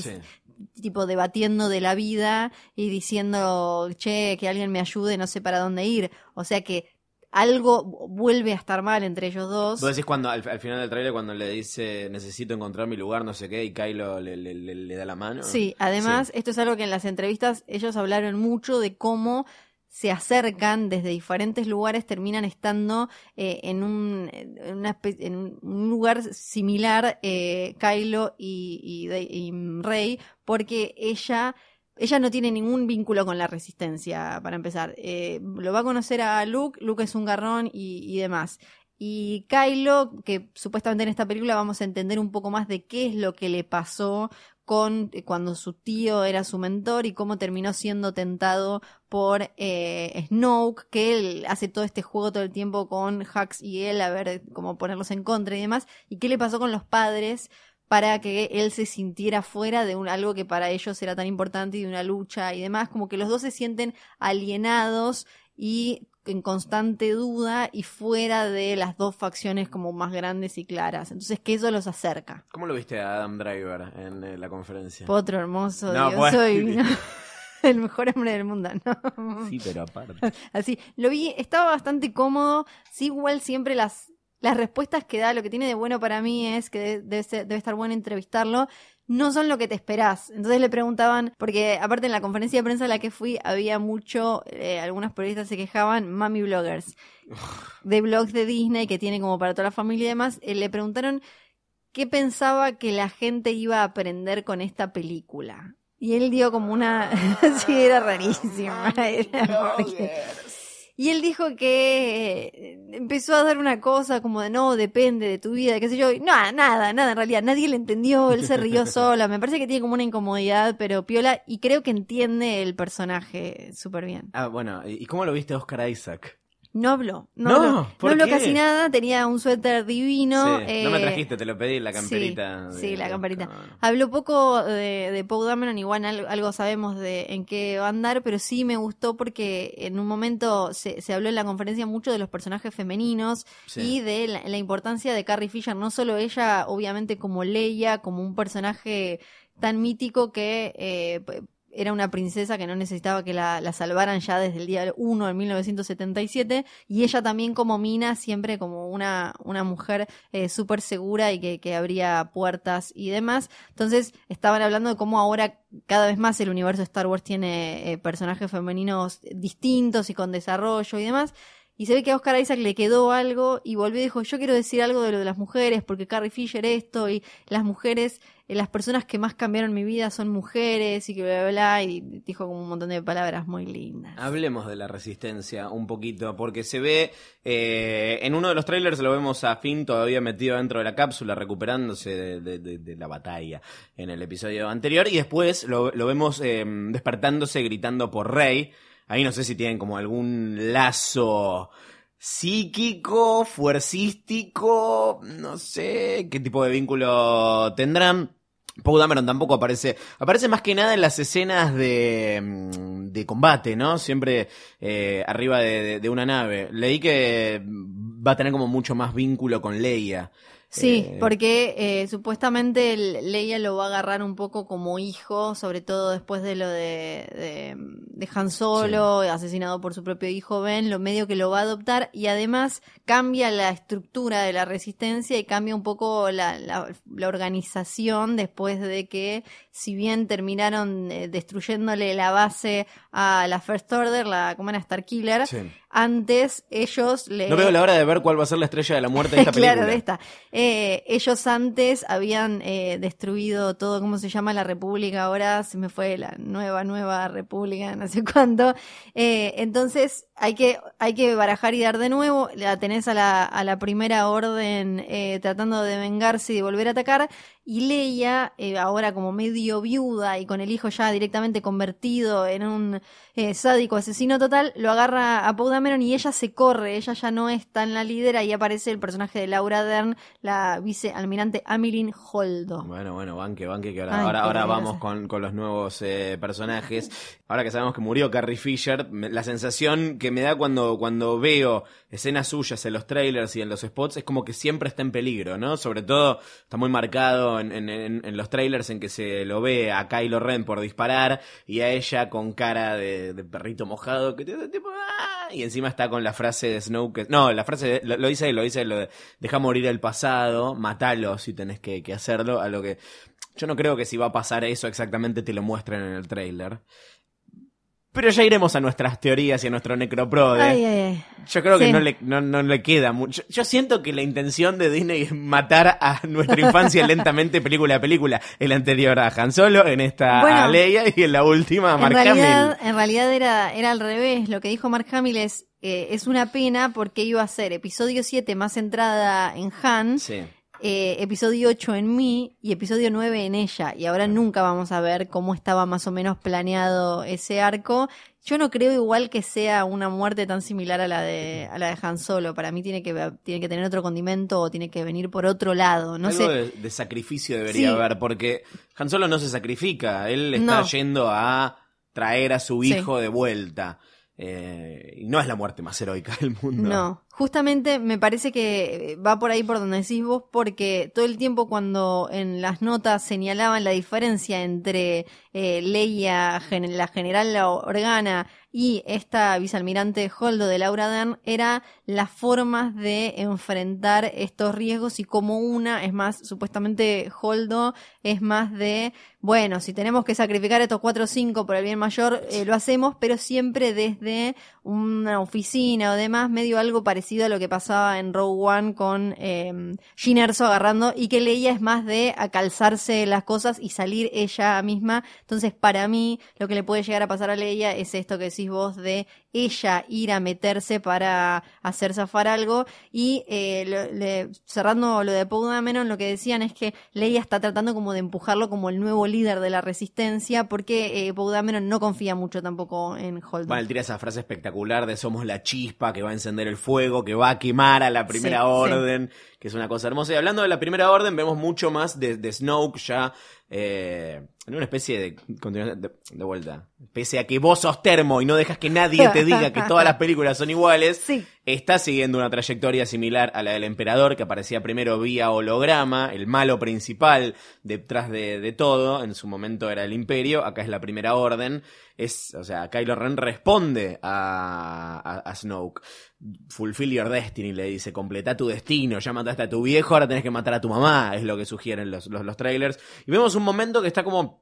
Tipo debatiendo de la vida y diciendo, che, que alguien me ayude, no sé para dónde ir. O sea que algo vuelve a estar mal entre ellos dos.
Vos decís cuando al, al final del trailer cuando le dice necesito encontrar mi lugar, no sé qué, y Kylo le, le- le- le da la mano.
Sí, además, esto es algo que en las entrevistas ellos hablaron mucho de cómo se acercan desde diferentes lugares, terminan estando eh, en, un, lugar similar, eh, Kylo y Rey, porque ella, ella no tiene ningún vínculo con la resistencia, para empezar. Eh, lo va a conocer a Luke, Luke es un garrón y, y demás. Y Kylo, que supuestamente en esta película vamos a entender un poco más de qué es lo que le pasó con eh, cuando su tío era su mentor y cómo terminó siendo tentado por eh, Snoke, que él hace todo este juego todo el tiempo con Hux y él a ver cómo ponerlos en contra y demás, y qué le pasó con los padres para que él se sintiera fuera de un, algo que para ellos era tan importante y de una lucha y demás, como que los dos se sienten alienados y en constante duda y fuera de las dos facciones como más grandes y claras. Entonces que eso los acerca.
¿Cómo lo viste a Adam Driver en eh, la conferencia?
Potro hermoso,
No,
Dios,
bueno.
soy el mejor hombre del mundo, ¿no?
Sí, pero aparte.
Así, lo vi, estaba bastante cómodo, sí, igual siempre las, las respuestas que da, lo que tiene de bueno para mí es que de- debe, ser- debe estar bueno entrevistarlo, no son lo que te esperás. Entonces le preguntaban, porque aparte en la conferencia de prensa a la que fui había mucho, eh, algunos periodistas se quejaban, mami bloggers, de blogs de Disney que tiene como para toda la familia y demás, eh, le preguntaron qué pensaba que la gente iba a aprender con esta película. Y él dio como una... sí, era rarísima. era porque- y él dijo que eh, empezó a dar una cosa como de no, depende de tu vida, qué sé yo. No, nada, nada, en realidad. Nadie le entendió, él se rió sola. Me parece que tiene como una incomodidad, pero piola. Y creo que entiende el personaje súper bien.
Ah, bueno, ¿y y cómo lo viste a Oscar Isaac?
No habló, no,
No,
habló,
¿por
no habló casi nada, tenía un suéter divino.
Sí, no me
eh,
trajiste, te lo pedí, la camperita.
Sí,
de-
sí, la camperita. Habló poco de, de Dameron, igual al- algo sabemos de en qué va a andar, pero sí me gustó porque en un momento se, se habló en la conferencia mucho de los personajes femeninos
Sí.
y de la, la importancia de Carrie Fisher, no solo ella, obviamente como Leia, como un personaje tan mítico que eh, era una princesa que no necesitaba que la, la salvaran ya desde el día 1 de 1977 y ella también como Mina siempre como una, una mujer eh, súper segura y que, que abría puertas y demás. Entonces estaban hablando de cómo ahora cada vez más el universo Star Wars tiene eh, personajes femeninos distintos y con desarrollo y demás. Y se ve que a Oscar Isaac le quedó algo y volvió y dijo, yo quiero decir algo de lo de las mujeres, porque Carrie Fisher esto y las mujeres, eh, las personas que más cambiaron mi vida son mujeres y que bla, bla, bla, y dijo como un montón de palabras muy lindas.
Hablemos de la resistencia un poquito, porque se ve, eh, en uno de los trailers lo vemos a Finn todavía metido dentro de la cápsula, recuperándose de, la batalla en el episodio anterior, y después lo, vemos eh, despertándose gritando por Rey. Ahí no sé si tienen como algún lazo psíquico, fuercístico, no sé qué tipo de vínculo tendrán. Poe Dameron tampoco aparece. Aparece más que nada en las escenas de, mm, de combate, ¿no? Siempre eh, arriba de, de- de una nave. Leí que va a tener como mucho más vínculo con Leia.
Sí,
Eh,
porque eh, supuestamente Leia lo va a agarrar un poco como hijo, sobre todo después de lo de, de, de Han Solo, asesinado por su propio hijo Ben, lo medio que lo va a adoptar y además cambia la estructura de la resistencia y cambia un poco la, la, la organización después de que, si bien terminaron eh, destruyéndole la base a la First Order, la como era Star Killer,
Sí.
Antes ellos le...
No veo la hora de ver cuál va a ser la estrella de la muerte de esta película.
claro, de esta. Eh, ellos antes habían eh, destruido todo, ¿cómo se llama la República? Ahora se me fue la nueva, nueva República, no sé cuánto. Eh, entonces hay que, hay que barajar y dar de nuevo. La tenés a la, a la primera orden eh, tratando de vengarse y de volver a atacar. Y Leia, eh, ahora como medio viuda y con el hijo ya directamente convertido en un eh, sádico asesino total, lo agarra a Poe Dameron y ella se corre, ella ya no es tan la líder, ahí aparece el personaje de Laura Dern, la vicealmirante Amilyn Holdo.
Bueno, bueno, banque, banque, que ahora,
Ay,
ahora, vamos con, con los nuevos eh, personajes. Ahora que sabemos que murió Carrie Fisher, me- la sensación que me da cuando, cuando veo escenas suyas en los trailers y en los spots es como que siempre está en peligro, ¿no? Sobre todo está muy marcado en, los trailers en que se lo ve a Kylo Ren por disparar y a ella con cara de, perrito mojado que tipo "Ah", y encima está con la frase de Snow que no, la frase de- lo, lo dice lo dice lo de deja morir el pasado, matalo si tenés que, que hacerlo, a lo que yo no creo que si va a pasar eso exactamente te lo muestren en el trailer. Pero ya iremos a nuestras teorías y a nuestro necroprode.
Ay, ay, ay.
Yo creo que no, le, no, no le queda mucho. Yo siento que la intención de Disney es matar a nuestra infancia lentamente, película a película. El anterior a Han Solo, en esta
Bueno,
a Leia y en la última a
En
Mark
realidad,
Hamill.
en realidad era, era al revés. Lo que dijo Mark Hamill es, eh, es una pena porque iba a ser episodio 7 más centrada en Han,
Sí.
Eh, episodio 8 en mí y episodio 9 en ella. Y ahora nunca vamos a ver cómo estaba más o menos planeado ese arco. Yo no creo igual que sea una muerte tan similar a la de, a la de Han Solo. Para mí tiene que, tiene que tener otro condimento o tiene que venir por otro lado. No
Algo
sé.
de, de sacrificio debería
Sí.
haber, porque Han Solo no se sacrifica, él está
No.
yendo a traer a su
Sí.
hijo de vuelta. Eh, y no es la muerte más heroica del mundo.
No, justamente me parece que va por ahí por donde decís vos, porque todo el tiempo cuando en las notas señalaban la diferencia entre eh, Leia, la general Organa y esta vicealmirante Holdo de Laura Dern, era las formas de enfrentar estos riesgos y como una es más, supuestamente Holdo es más de, bueno, si tenemos que sacrificar estos cuatro o cinco por el bien mayor, eh, lo hacemos, pero siempre desde una oficina o demás, medio algo parecido a lo que pasaba en Rogue One con eh, Erso agarrando y que Leia es más de acalzarse las cosas y salir ella misma. Entonces, para mí, lo que le puede llegar a pasar a Leia es esto que decís vos de ella ir a meterse para hacer zafar algo y eh, lo- le- cerrando lo de Poe Dameron, lo que decían es que Leia está tratando como de empujarlo como el nuevo líder de la resistencia porque eh, Poe Dameron no confía mucho tampoco en Holdo.
Bueno, él tira esa frase espectacular de somos la chispa que va a encender el fuego, que va a quemar a la primera
Sí,
orden, que es una cosa hermosa. Y hablando de la primera orden, vemos mucho más de, de Snoke ya eh, en una especie de, continuación- de, de vuelta. Pese a que vos sos termo y no dejas que nadie te diga que todas las películas son iguales,
Sí.
Está siguiendo una trayectoria similar a la del emperador, que aparecía primero vía holograma, el malo principal detrás de, de todo, en su momento era el imperio, acá es la primera orden, es, o sea, Kylo Ren responde a, a, Snoke. Fulfill your destiny, le dice, completa tu destino, ya mataste a tu viejo, ahora tenés que matar a tu mamá, es lo que sugieren los, los, los trailers. Y vemos un momento que está como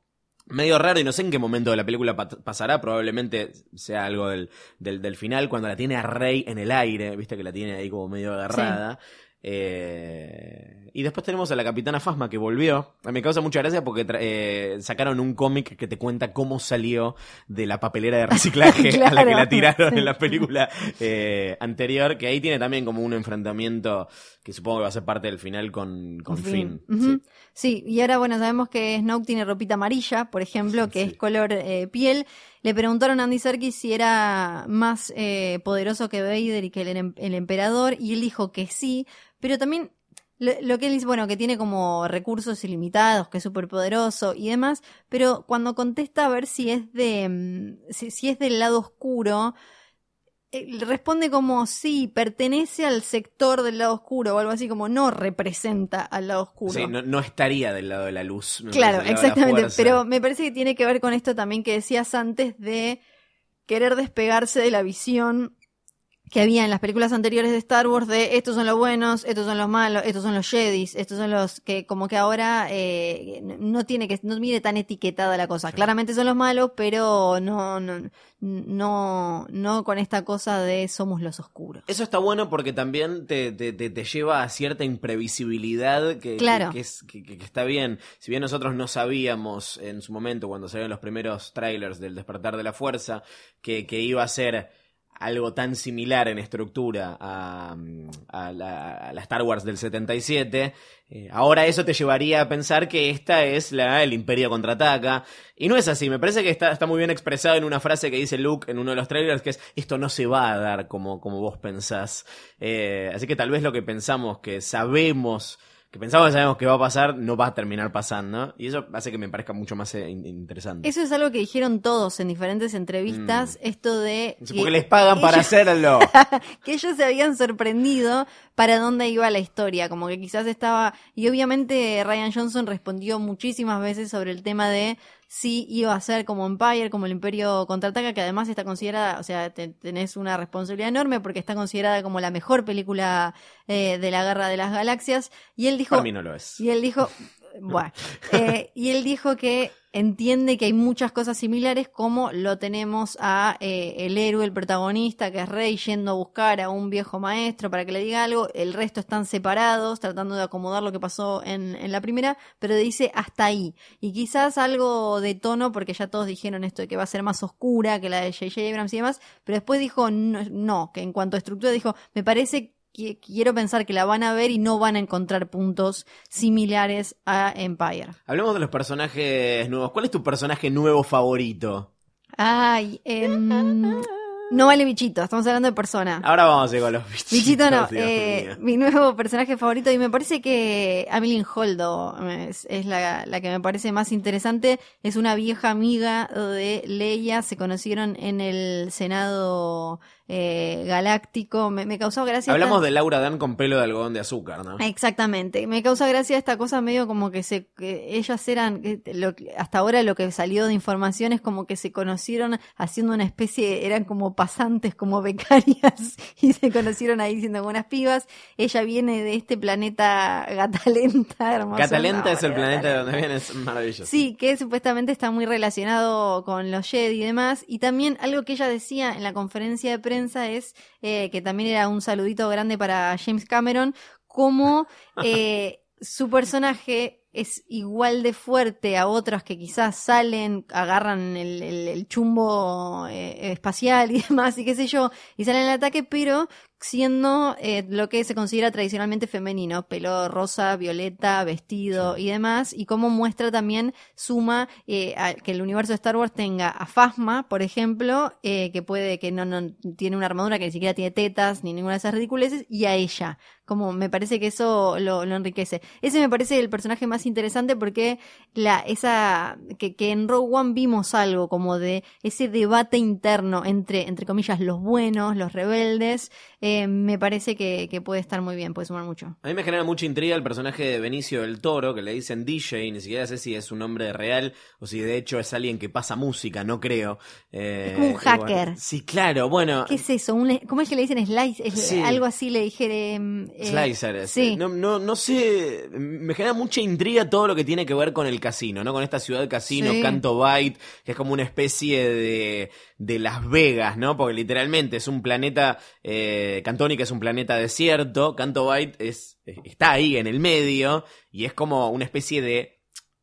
medio raro y no sé en qué momento de la película pa- pasará, probablemente sea algo del, del, del final, cuando la tiene a Rey en el aire, viste que la tiene ahí como medio agarrada. Eh, y después tenemos a la Capitana Fasma que volvió. Me causa mucha gracia porque eh, sacaron un cómic que te cuenta cómo salió de la papelera de reciclaje a la que la tiraron en la película eh, anterior, que ahí tiene también como un enfrentamiento que supongo que va a ser parte del final con, con Finn. Sí.
Sí, y ahora bueno, sabemos que Snoke tiene ropita amarilla, por ejemplo, que
Sí.
es color piel. Le preguntaron a Andy Serkis si era más eh, poderoso que Vader y que el, em- el emperador, y él dijo que sí, pero también lo, que él dice, bueno, que tiene como recursos ilimitados, que es súper poderoso y demás, pero cuando contesta a ver si es de mm, si, es del lado oscuro, responde como sí, pertenece al sector del lado oscuro o algo así, como no representa al lado oscuro.
Sí, no, no estaría del lado de la luz.
claro, exactamente, pero me parece que tiene que ver con esto también que decías antes de querer despegarse de la visión que había en las películas anteriores de Star Wars de estos son los buenos, estos son los malos, estos son los Jedis, estos son los que como que ahora eh, no tiene que no mire tan etiquetada la cosa. Claramente son los malos, pero no no no no con esta cosa de somos los oscuros.
Eso está bueno porque también te, te, te, te lleva a cierta imprevisibilidad que,
Claro.
que, que es, que, que está bien. Si bien nosotros no sabíamos en su momento, cuando salieron los primeros trailers del despertar de la fuerza, que, que iba a ser algo tan similar en estructura a, a la Star Wars del 77, eh, ahora eso te llevaría a pensar que esta es la el Imperio contraataca. Y no es así, me parece que está, está muy bien expresado en una frase que dice Luke en uno de los trailers, que es, esto no se va a dar como, como vos pensás. Eh, así que tal vez lo que pensamos, que sabemos, que pensamos que sabemos que va a pasar, no va a terminar pasando. Y eso hace que me parezca mucho más eh, in- interesante.
Eso es algo que dijeron todos en diferentes entrevistas, esto de que
Porque les pagan para
ellos-
hacerlo.
que ellos se habían sorprendido para dónde iba la historia, como que quizás estaba, y obviamente Ryan Johnson respondió muchísimas veces sobre el tema de si iba a ser como Empire, como el Imperio contraataca, que además está considerada, o sea, te- tenés una responsabilidad enorme porque está considerada como la mejor película eh, de la Guerra de las Galaxias, y él dijo,
Para mí no lo es.
y él dijo, bueno, eh, y él dijo que entiende que hay muchas cosas similares como lo tenemos a eh, el héroe, el protagonista, que es Rey, yendo a buscar a un viejo maestro para que le diga algo, el resto están separados, tratando de acomodar lo que pasó en, en la primera, pero dice hasta ahí. Y quizás algo de tono, porque ya todos dijeron esto de que va a ser más oscura que la de J.J. Abrams y demás, pero después dijo no, no, que en cuanto a estructura dijo, me parece quiero pensar que la van a ver y no van a encontrar puntos similares a Empire.
Hablemos de los personajes nuevos. ¿Cuál es tu personaje nuevo favorito?
Ay, em, no vale bichito, estamos hablando de persona.
Ahora vamos a ir con los bichitos.
Bichito no, eh, mi nuevo personaje favorito y me parece que Amelie Holdo es, es la, la que me parece más interesante. Es una vieja amiga de Leia, se conocieron en el Senado eh, Galáctico. Me, me causó gracia. esta-
Hablamos de Laura Dan con pelo de algodón de azúcar, ¿no?
Exactamente, me causa gracia esta cosa medio como que se que ellas eran que lo que- hasta ahora lo que salió de información es como que se conocieron haciendo una especie eran como pasantes, como becarias y se conocieron ahí siendo unas pibas. Ella viene de este planeta Gatalenta, hermoso.
Catalenta es el planeta de
Gatalenta.
donde viene, es maravilloso.
Sí, que supuestamente está muy relacionado con los Jedi y demás. Y también algo que ella decía en la conferencia de prensa es eh, que también era un saludito grande para James Cameron, como eh, su personaje es igual de fuerte a otros que quizás salen, agarran el, el- el chumbo eh, espacial y demás, y qué sé yo, y salen al ataque, pero siendo eh, lo que se considera tradicionalmente femenino, pelo rosa, violeta, vestido y demás, y cómo muestra también, suma eh, a- que el universo de Star Wars tenga a Phasma, por ejemplo, eh, que puede, que no, no tiene una armadura que ni siquiera tiene tetas ni ninguna de esas ridiculeces, y a ella. Como me parece que eso lo, lo enriquece. Ese me parece el personaje más más interesante porque la, esa, que, que en Rogue One vimos algo como de ese debate interno entre, entre comillas, los buenos, los rebeldes, eh, me parece que, que puede estar muy bien, puede sumar mucho.
A mí me genera mucha intriga el personaje de Benicio del Toro, que le dicen DJ, ni siquiera sé si es un nombre real o si de hecho es alguien que pasa música, no creo. Eh,
Es como un
y
hacker.
bueno, sí, claro, bueno.
¿Qué es eso? Un- ¿Cómo es que le dicen slice? Es-
Sí.
Algo así le dije. em, eh,
Slicers.
Sí.
No, no, no sé, me genera mucha intriga todo lo que tiene que ver con el casino, ¿no? Con esta ciudad casino,
Sí.
Canto Bight, que es como una especie de, de Las Vegas, ¿no? Porque literalmente es un planeta, eh, Cantónica es un planeta desierto, Canto Bight es, está ahí en el medio y es como una especie de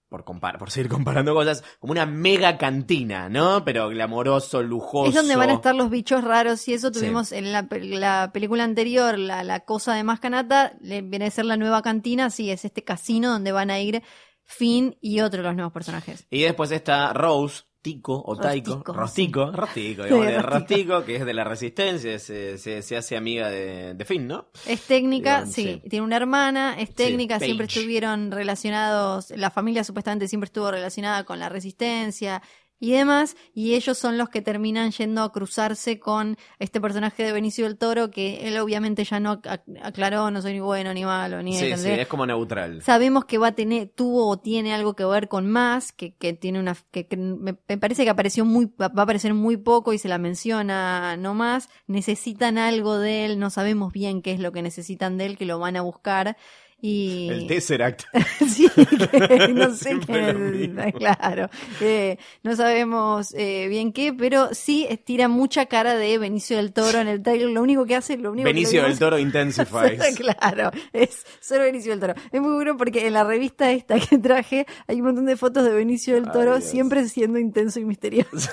por, compar por seguir comparando cosas, como una mega cantina, ¿no? Pero glamoroso, lujoso.
Es donde van a estar los bichos raros y eso
Sí.
tuvimos en la, pe- la película anterior, la, la cosa de Mascanata, viene a ser la nueva cantina, sí, es este casino donde van a ir Finn y otro de los nuevos personajes.
Y después está Rose, Tico o Taiko,
Rostico,
Rostico, Rostico,
Sí,
digámosle,
Rostico.
Rostico, que es de la Resistencia, se, se, se hace amiga de, de Finn, ¿no?
Es técnica, sí.
sí.
Tiene una hermana, es técnica, siempre estuvieron relacionados, la familia supuestamente siempre estuvo relacionada con la resistencia y demás, y ellos son los que terminan yendo a cruzarse con este personaje de Benicio del Toro, que él obviamente ya no ac- aclaró, no soy ni bueno ni malo, ni
Sí, sí, es como neutral.
Sabemos que va a tener, tuvo o tiene algo que ver con más, que, que tiene una, que, que me, me parece que apareció muy, va a aparecer muy poco y se la menciona no más. Necesitan algo de él, no sabemos bien qué es lo que necesitan de él, que lo van a buscar. Y
El Tesseract.
sí, que no sé qué claro. Eh, no sabemos eh, bien qué, pero sí tira mucha cara de Benicio del Toro en el trailer. Lo único que hace, lo único
Benicio
que
del Toro Intensifies.
claro, es solo Benicio del Toro. Es muy bueno porque en la revista esta que traje hay un montón de fotos de Benicio del Toro
Ay,
siempre siendo intenso y misterioso.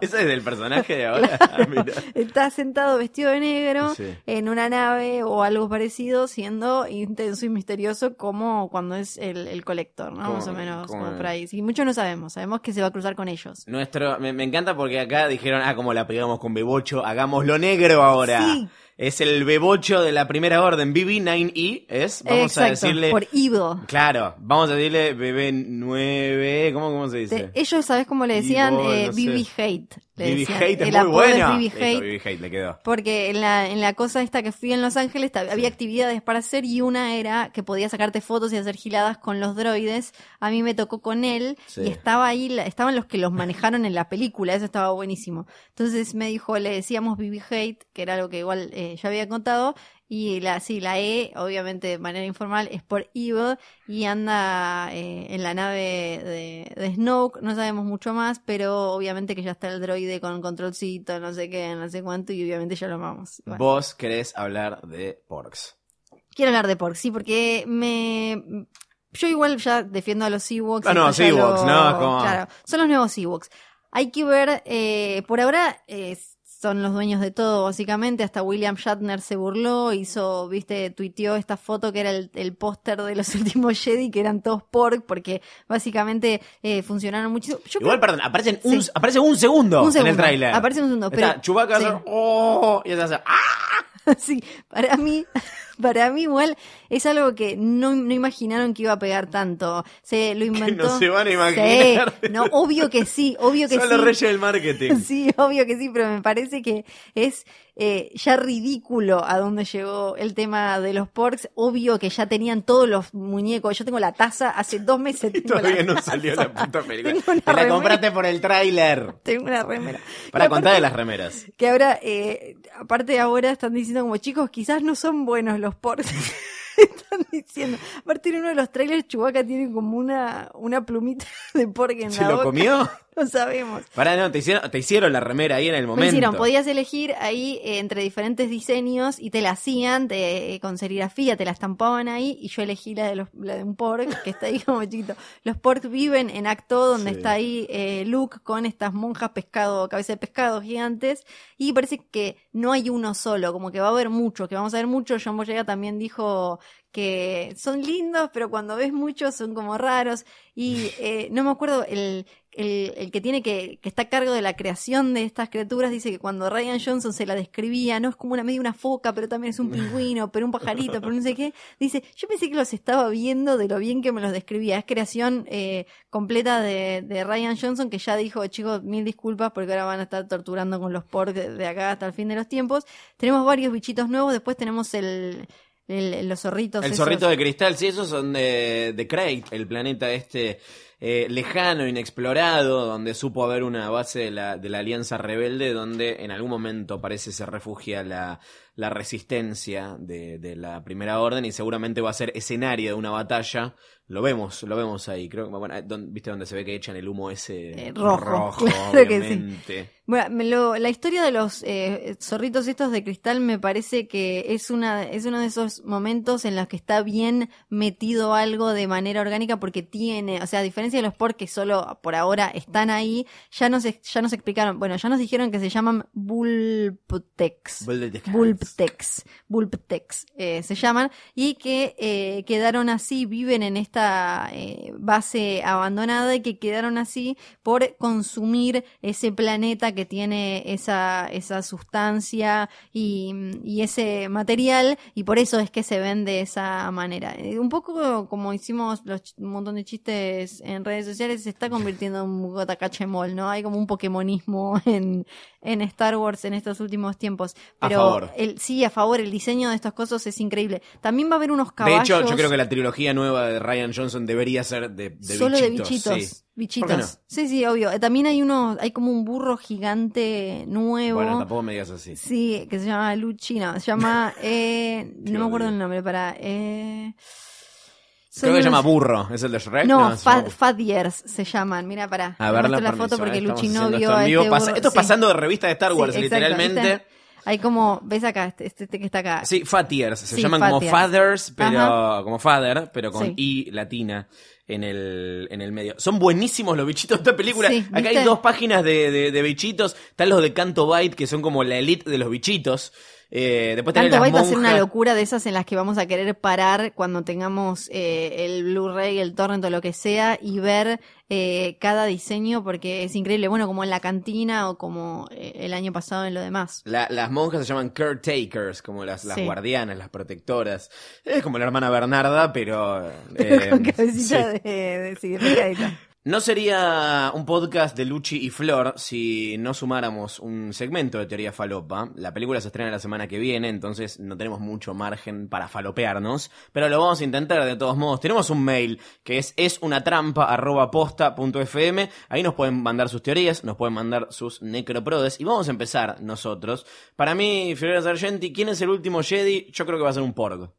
¿Ese es del personaje de ahora? Ah.
Está sentado vestido de negro
Sí.
en una nave o algo parecido, siendo intenso y misterioso como cuando es el, el colector, ¿no?
Como-
Más o menos,
como-
como por ahí. Sí, mucho no sabemos, sabemos que se va a cruzar con ellos.
Nuestro, me, me encanta porque acá dijeron, ah, como la pegamos con Bebocho, hagámoslo negro ahora.
Sí.
Es el Bebocho de la primera orden, BB9E, es, vamos a decirle...
por Evil.
Claro, vamos a decirle BB9, ¿cómo, cómo se dice?
Ellos, ¿sabes cómo le decían?
Evil,
Eh,
no sé.
BB Hate. Le decían.
Hate es muy bueno. Listo,
Hate.
Le quedó.
Porque en la, en la cosa esta que fui en Los Ángeles había actividades para hacer y una era que podías sacarte fotos y hacer giladas con los droides. A mí me tocó con él
Sí.
y estaba ahí, estaban los que los manejaron en la película, eso estaba buenísimo. Entonces me dijo, le decíamos BB Hate, que era algo que igual eh, ya había contado, y la, sí, la E, obviamente de manera informal, es por Evil y anda eh, en la nave de, de Snoke, no sabemos mucho más, pero obviamente que ya está el droide con controlcito, no sé qué, no sé cuánto, y obviamente ya lo amamos. Bueno,
Vos querés hablar de Porks.
quiero hablar de Pork, sí, porque me... Yo igual ya defiendo a los Ewoks.
Ah, no, Ewoks,
lo-
¿no? Como-
Claro, son los nuevos Ewoks. Hay que ver, eh, por ahora eh, son los dueños de todo, básicamente. Hasta William Shatner se burló, hizo, viste, tuiteó esta foto que era el, el póster de los últimos Jedi, que eran todos Pork, porque básicamente eh, funcionaron muchísimo. Yo
Igual,
creo-
perdón, aparecen un,
Sí.
aparece un segundo,
Un
en el tráiler.
aparece un segundo,
Está
pero-
Chewbacca
sí.
hace, oh, y hace, ah,
Sí, para mí, para mí igual es algo que no, no imaginaron que iba a pegar tanto. Se lo inventó.
no se van a imaginar.
Sí, no, obvio que sí, obvio que
son
sí.
los reyes del marketing.
Sí, obvio que sí, pero me parece que es eh, ya ridículo a dónde llegó el tema de los porks. Obvio que ya tenían todos los muñecos. Yo tengo la taza hace dos meses. Tengo
Todavía
la
no
taza.
salió la puta película. Te la compraste por el tráiler.
Tengo una remera.
Para contar de las remeras.
que ahora, eh, aparte ahora están diciendo como chicos, quizás no son buenos los porks. están diciendo. Aparte en uno de los trailers, Chewbacca tiene como una, una plumita de pork en
¿Se
la
lo
boca.
comió?
No sabemos.
Pará, no, te hicieron, te hicieron la remera ahí en el
Me
momento.
hicieron, podías elegir ahí eh, entre diferentes diseños y te la hacían te- eh, con serigrafía, te la estampaban ahí y yo elegí la de, los, la de un pork que está ahí como chiquito. Los pork viven en Acto, donde
Sí.
está ahí eh, Luke con estas monjas pescado, cabeza de pescado gigantes y parece que no hay uno solo, como que va a haber muchos, que vamos a ver muchos. John Boyega también dijo que son lindos, pero cuando ves muchos son como raros. Y eh, no me acuerdo, el el, el que tiene que, que está a cargo de la creación de estas criaturas, dice que cuando Ryan Johnson se la describía, no es como una medio una foca, pero también es un pingüino, pero un pajarito, pero no sé qué, dice, yo pensé que los estaba viendo de lo bien que me los describía. Es creación eh, completa de, de Ryan Johnson que ya dijo, chicos, mil disculpas porque ahora van a estar torturando con los porcs de, de acá hasta el fin de los tiempos. Tenemos varios bichitos nuevos, después tenemos el, el- los zorritos.
El
esos.
zorrito de cristal, sí, esos son de, de Crate, el planeta este eh, lejano, inexplorado, donde supo haber una base de la, de la Alianza Rebelde, donde en algún momento parece se refugia la, la resistencia de, de la Primera Orden y seguramente va a ser escenario de una batalla. Lo vemos, lo vemos ahí, creo que, bueno, don- ¿viste donde se ve que echan el humo ese
Eh, rojo, claro que sí. Bueno, me lo- la historia de los eh, zorritos estos de cristal me parece que es una es uno de esos momentos en los que está bien metido algo de manera orgánica porque tiene, o sea, a diferencia de los porcs que solo por ahora están ahí, ya nos ya nos explicaron, bueno, ya nos dijeron que se llaman Bulptex. Bulptex, Bulptex eh, se llaman, y que eh, quedaron así, viven en esta eh, base abandonada y que quedaron así por consumir ese planeta que tiene esa, esa sustancia y, y ese material, y por eso es que se ven de esa manera. Eh, un poco como hicimos los, un montón de chistes en redes sociales, se está convirtiendo en un gotacachemol, ¿no? Hay como un pokemonismo en, en Star Wars en estos últimos tiempos.
A favor.
El, sí, a favor, el diseño de estos cosas es increíble. También va a haber unos
De
caballos.
hecho, yo creo que la trilogía nueva de Ryan Johnson debería ser de, de
Solo
bichitos.
de bichitos.
sí.
Bichitos.
¿Por qué no?
Sí, sí, obvio. Eh, También hay uno, hay como un burro gigante nuevo.
Bueno, tampoco me digas así.
Sí, que se llama Luchi, no, se llama, eh, no me acuerdo el nombre, para, eh,
Creo que se llama Burro, ¿es el de Shrek?
No, Fat, Fat Years se llaman, mira, para.
A ver la,
la foto porque Luchi no vio
esto
este
Pasa-. Esto es pasando de revista de Star
Sí,
Wars,
exacto,
literalmente.
Hay como, ves acá, este, este, este que está acá.
Sí, Fat Years. Se
Sí,
llaman como. Fathers, pero
Ajá.
como Father, pero con
Sí.
I latina en el, en el medio. Son buenísimos los bichitos de esta película.
Sí,
Acá hay dos páginas de, de, de bichitos. Están los de Canto Byte, que son como la elite de los bichitos. Eh, después
Tanto
las
va a ser una locura de esas en las que vamos a querer parar cuando tengamos eh, el Blu-ray, el torrent o lo que sea y ver eh, cada diseño porque es increíble. Bueno, como en la cantina o como eh, el año pasado en lo demás.
La- las monjas se llaman caretakers, como las, las
Sí.
guardianas, las protectoras. Es como la hermana Bernarda, pero...
Pero
eh,
con cabecita
sí.
de, de, sí, de.
No sería un podcast de Luchi y Flor si no sumáramos un segmento de teoría falopa. La película se estrena la semana que viene, entonces no tenemos mucho margen para falopearnos, pero lo vamos a intentar de todos modos. Tenemos un mail que es esunatrampa@posta.fm. Ahí nos pueden mandar sus teorías, nos pueden mandar sus necroprodes y vamos a empezar nosotros. Para mí, Fiorella Sargenti, ¿quién es el último Jedi? Yo creo que va a ser un porg.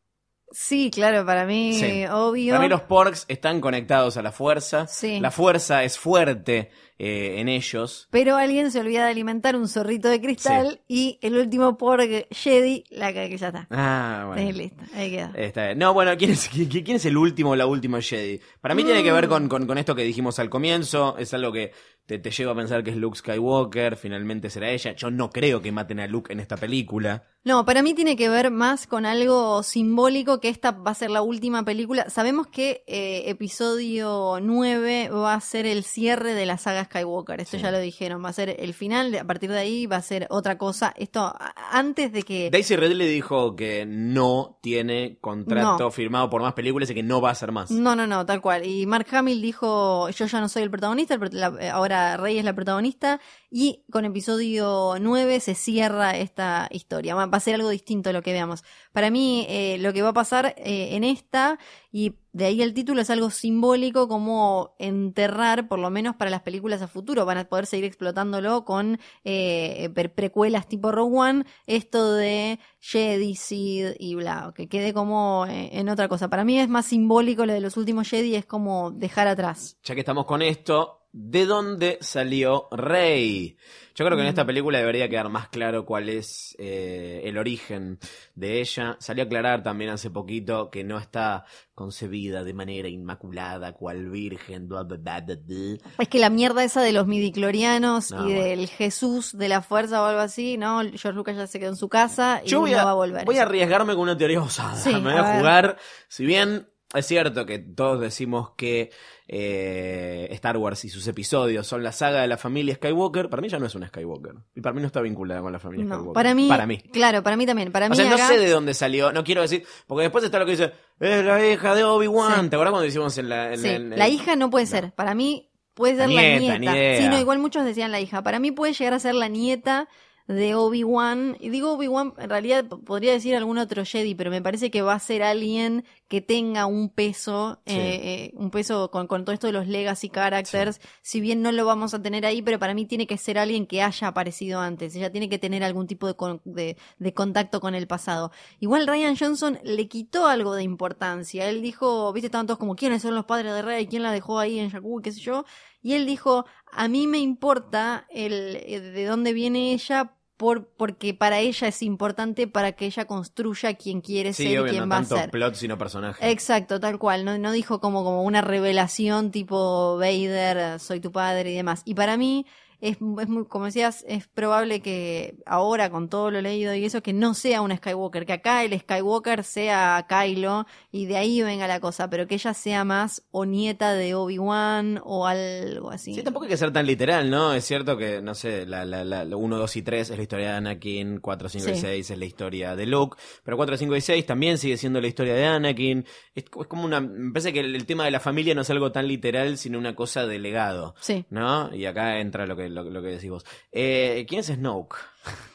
Sí, claro, para mí,
Sí.
obvio.
Para mí los porks están conectados a la fuerza.
Sí.
La fuerza es fuerte eh, en ellos.
Pero alguien se olvida de alimentar un zorrito de cristal y el último porg Jedi, la que que ya está.
Ah, bueno.
Eh, listo, ahí queda.
Está bien. No, bueno, ¿quién es, qui- quién es el último o la última Jedi? Para mí tiene que ver con, con, con esto que dijimos al comienzo. Es algo que te, te lleva a pensar que es Luke Skywalker. Finalmente será ella. Yo no creo que maten a Luke en esta película.
No, para mí tiene que ver más con algo simbólico que esta va a ser la última película. Sabemos que eh, episodio 9 va a ser el cierre de la saga Skywalker. Esto
Sí.
ya lo dijeron. Va a ser el final. A partir de ahí va a ser otra cosa. Esto antes de que...
Daisy Ridley dijo que no tiene contrato
No.
firmado por más películas y que no va a hacer más.
No, no, no, tal cual. Y Mark Hamill dijo, yo ya no soy el protagonista, la- eh, ahora Rey es la protagonista. Y con episodio 9 se cierra esta historia. Va va a ser algo distinto a lo que veamos. Para mí, eh, lo que va a pasar eh, en esta, y de ahí el título, es algo simbólico como enterrar, por lo menos para las películas a futuro. Van a poder seguir explotándolo con eh, pre- precuelas tipo Rogue One, esto de Jedi, Sid y bla, que quede como eh, en otra cosa. Para mí es más simbólico lo de los últimos Jedi, es como dejar atrás.
ya que estamos con esto, ¿de dónde salió Rey? Yo creo que en
Mm.
esta película debería quedar más claro cuál es eh, el origen de ella. Salió a aclarar también hace poquito que no está concebida de manera inmaculada, cual virgen, bla, bla, bla, bla, bla.
Es que la mierda esa de los midiclorianos
No,
y
bueno.
del Jesús de la fuerza o algo así, ¿no? George Lucas ya se quedó en su casa y
Yo voy
no
a,
va a volver.
voy a arriesgarme con una teoría osada.
Sí,
Me voy
a
jugar, si bien es cierto que todos decimos que eh, Star Wars y sus episodios son la saga de la familia Skywalker. Para mí ya no es una Skywalker. Y para mí no está vinculada con la familia
No,
Skywalker.
para mí,
Para mí.
claro, para mí también. Para
O
mí
sea, no sé de dónde salió, no quiero decir, porque después está lo que dice, es la hija de Obi-Wan.
Sí.
¿Te acuerdas cuando hicimos en la... en
Sí,
en-
la hija no puede ser. Para mí puede ser
La
la
nieta,
nieta. Sí, no, igual muchos decían la hija. Para mí puede llegar a ser la nieta de Obi-Wan. Y digo Obi-Wan, en realidad podría decir algún otro Jedi, pero me parece que va a ser alguien que tenga un peso,
Sí.
eh, eh, un peso con, con todo esto de los legacy characters. Si bien no lo vamos a tener ahí, pero para mí tiene que ser alguien que haya aparecido antes. Ella tiene que tener algún tipo de, con- de, de contacto con el pasado. Igual Ryan Johnson le quitó algo de importancia. Él dijo, viste, estaban todos como, ¿quiénes son los padres de Rey? ¿Quién la dejó ahí en Jakku? ¿Qué sé yo? Y él dijo, a mí me importa el, eh, de dónde viene ella por, porque para ella es importante para que ella construya quién quiere
Sí,
ser y quién
no
va a
tanto
ser.
plot sino personaje.
Exacto, tal cual. No, no dijo como, como una revelación tipo Vader, soy tu padre y demás. Y para mí es, es muy, como decías, es probable que ahora con todo lo leído y eso, que no sea una Skywalker, que acá el Skywalker sea Kylo y de ahí venga la cosa, pero que ella sea más o nieta de Obi-Wan o algo así.
Sí, tampoco hay que ser tan literal, ¿no? Es cierto que, no sé, la, la, la, 1, 2 y 3 es la historia de Anakin, 4, 5 y
Sí.
6 es la historia de Luke, pero 4, 5 y 6 también sigue siendo la historia de Anakin. Es, es como una... Me parece que el, el tema de la familia no es algo tan literal, sino una cosa de legado,
Sí.
¿no? Y acá entra lo que, lo, lo que decís vos. Eh, ¿Quién es Snoke?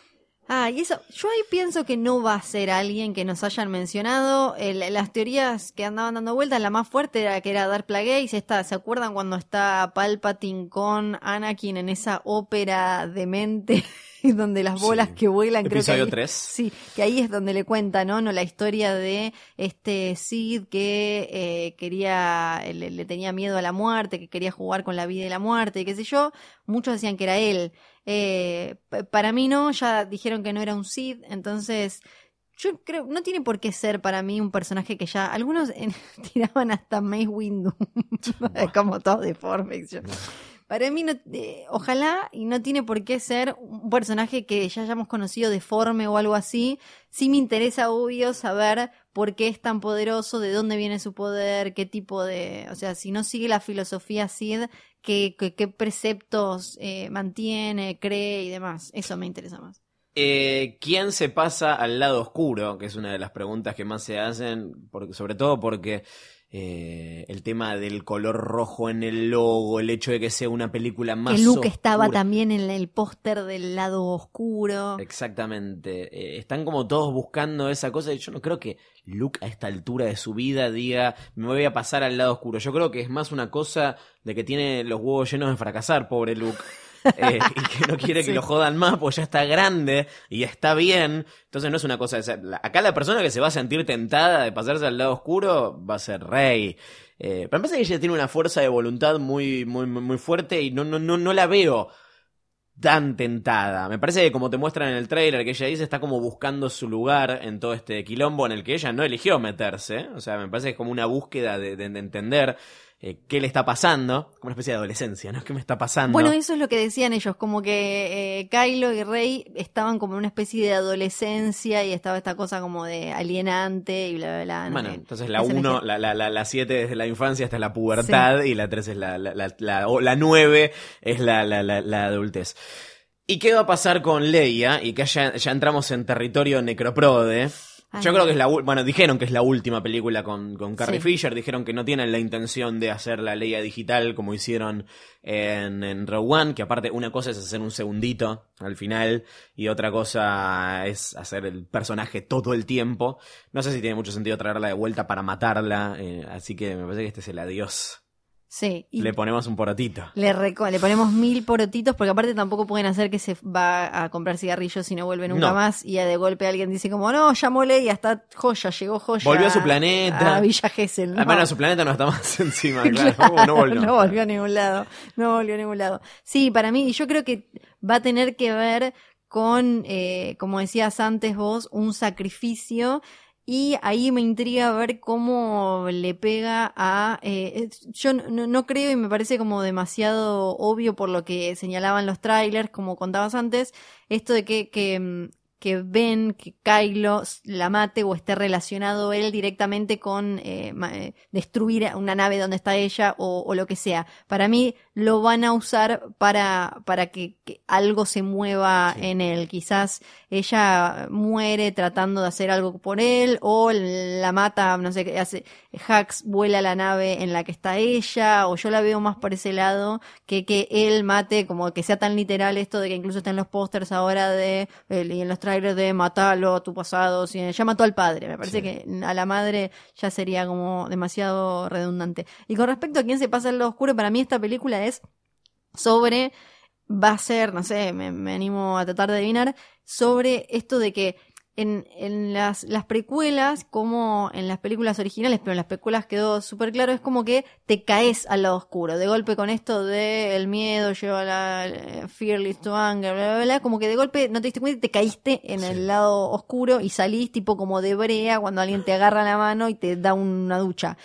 Ah, y eso, yo ahí pienso que no va a ser alguien que nos hayan mencionado. El- las teorías que andaban dando vueltas, la más fuerte era que era Darth Plagueis. Esta, ¿Se acuerdan cuando está Palpatine con Anakin en esa ópera demente donde las bolas
Sí.
que vuelan? creo que
Episodio
ahí-
3.
Sí, que ahí es donde le cuenta, ¿no? no la historia de este Sid que eh, quería, le, le tenía miedo a la muerte, que quería jugar con la vida y la muerte, y qué sé yo. Muchos decían que era él. Eh, pa- para mí no, ya dijeron que no era un Sid, entonces yo creo, no tiene por qué ser para mí un personaje que ya, algunos tiraban hasta Mace Windu, como todo deforme. yo- Para mí, no, eh, ojalá, y no tiene por qué ser un personaje que ya hayamos conocido deforme o algo así. Sí me interesa, obvio, saber por qué es tan poderoso, de dónde viene su poder, qué tipo de... O sea, si no sigue la filosofía Sid, qué, qué, qué preceptos eh, mantiene, cree y demás. Eso me interesa más.
Eh, ¿Quién se pasa al lado oscuro? Que es una de las preguntas que más se hacen, porque, sobre todo porque eh, el tema del color rojo en el logo, el hecho de que sea una película más
que Luke estaba
oscura.
también en el póster del lado oscuro.
Exactamente. Eh, están como todos buscando esa cosa y yo no creo que Luke a esta altura de su vida diga me voy a pasar al lado oscuro. Yo creo que es más una cosa de que tiene los huevos llenos de fracasar, pobre Luke. Eh, y que no quiere
Sí.
que lo jodan más, pues ya está grande y está bien. Entonces no es una cosa de ser- Acá la persona que se va a sentir tentada de pasarse al lado oscuro va a ser Rey. Eh, pero me parece que ella tiene una fuerza de voluntad muy, muy, muy muy fuerte y no, no, no, no la veo tan tentada. Me parece que como te muestran en el trailer que ella dice está como buscando su lugar en todo este quilombo en el que ella no eligió meterse. O sea, me parece que es como una búsqueda de, de- de entender eh, qué le está pasando. Como una especie de adolescencia, ¿no? ¿Qué me está pasando?
Bueno, eso es lo que decían ellos, como que eh, Kylo y Rey estaban como en una especie de adolescencia y estaba esta cosa como de alienante y bla, bla, bla. no
Bueno,
sé.
entonces la
Ese
1,
elegía.
la, la, la, la 7 desde la infancia hasta la pubertad y la 3 es la, la, la, la, o la 9 es la, la, la, la adultez. ¿Y qué va a pasar con Leia? Y que ya, ya entramos en territorio necroprode.
Ay,
Yo creo que es la, bueno, dijeron que es la última película con, con Carrie
Sí.
Fisher, dijeron que no tienen la intención de hacer la Leia digital como hicieron en, en Rogue One, que aparte una cosa es hacer un segundito al final y otra cosa es hacer el personaje todo el tiempo. No sé si tiene mucho sentido traerla de vuelta para matarla, eh, así que me parece que este es el adiós.
Sí, y
Le ponemos un porotito.
le, le ponemos mil porotitos porque aparte tampoco pueden hacer que se va a comprar cigarrillos y no vuelve nunca
No.
más y de golpe alguien dice como, no, llamó Leia, está joya, llegó joya.
Volvió a su planeta.
A Villa Gesell. no.
Bueno, su planeta no está más encima, claro.
Claro,
Uh, no volvió.
no volvió a ningún lado. No volvió a ningún lado. Sí, para mí, y yo creo que va a tener que ver con, eh, como decías antes vos, un sacrificio. Y ahí me intriga ver cómo le pega a... eh, yo no, no creo y me parece como demasiado obvio por lo que señalaban los trailers, como contabas antes, esto de que, que, mm, que ven que Kylo la mate o esté relacionado él directamente con eh, eh, destruir una nave donde está ella o, o lo que sea. Para mí lo van a usar para, para que, que algo se mueva
Sí.
en él. Quizás ella muere tratando de hacer algo por él o la mata, no sé qué hace. Hax vuela la nave en la que está ella o yo la veo más por ese lado que que él mate, como que sea tan literal esto de que incluso está en los pósters ahora de el- y en los trailers de matalo a tu pasado, si ya mató al padre, me parece
Sí.
que a la madre ya sería como demasiado redundante. Y con respecto a quién se pasa en lo oscuro, para mí esta película es sobre va a ser, no sé, me, me animo a tratar de adivinar, sobre esto de que en, en las, las precuelas, como en las películas originales, pero en las precuelas quedó súper claro, es como que te caes al lado oscuro. De golpe con esto de el miedo lleva la eh, fearless to anger, bla, bla, bla, como que de golpe no te diste cuenta y te caíste en
Sí.
el lado oscuro y salís tipo como de brea cuando alguien te agarra la mano y te da una ducha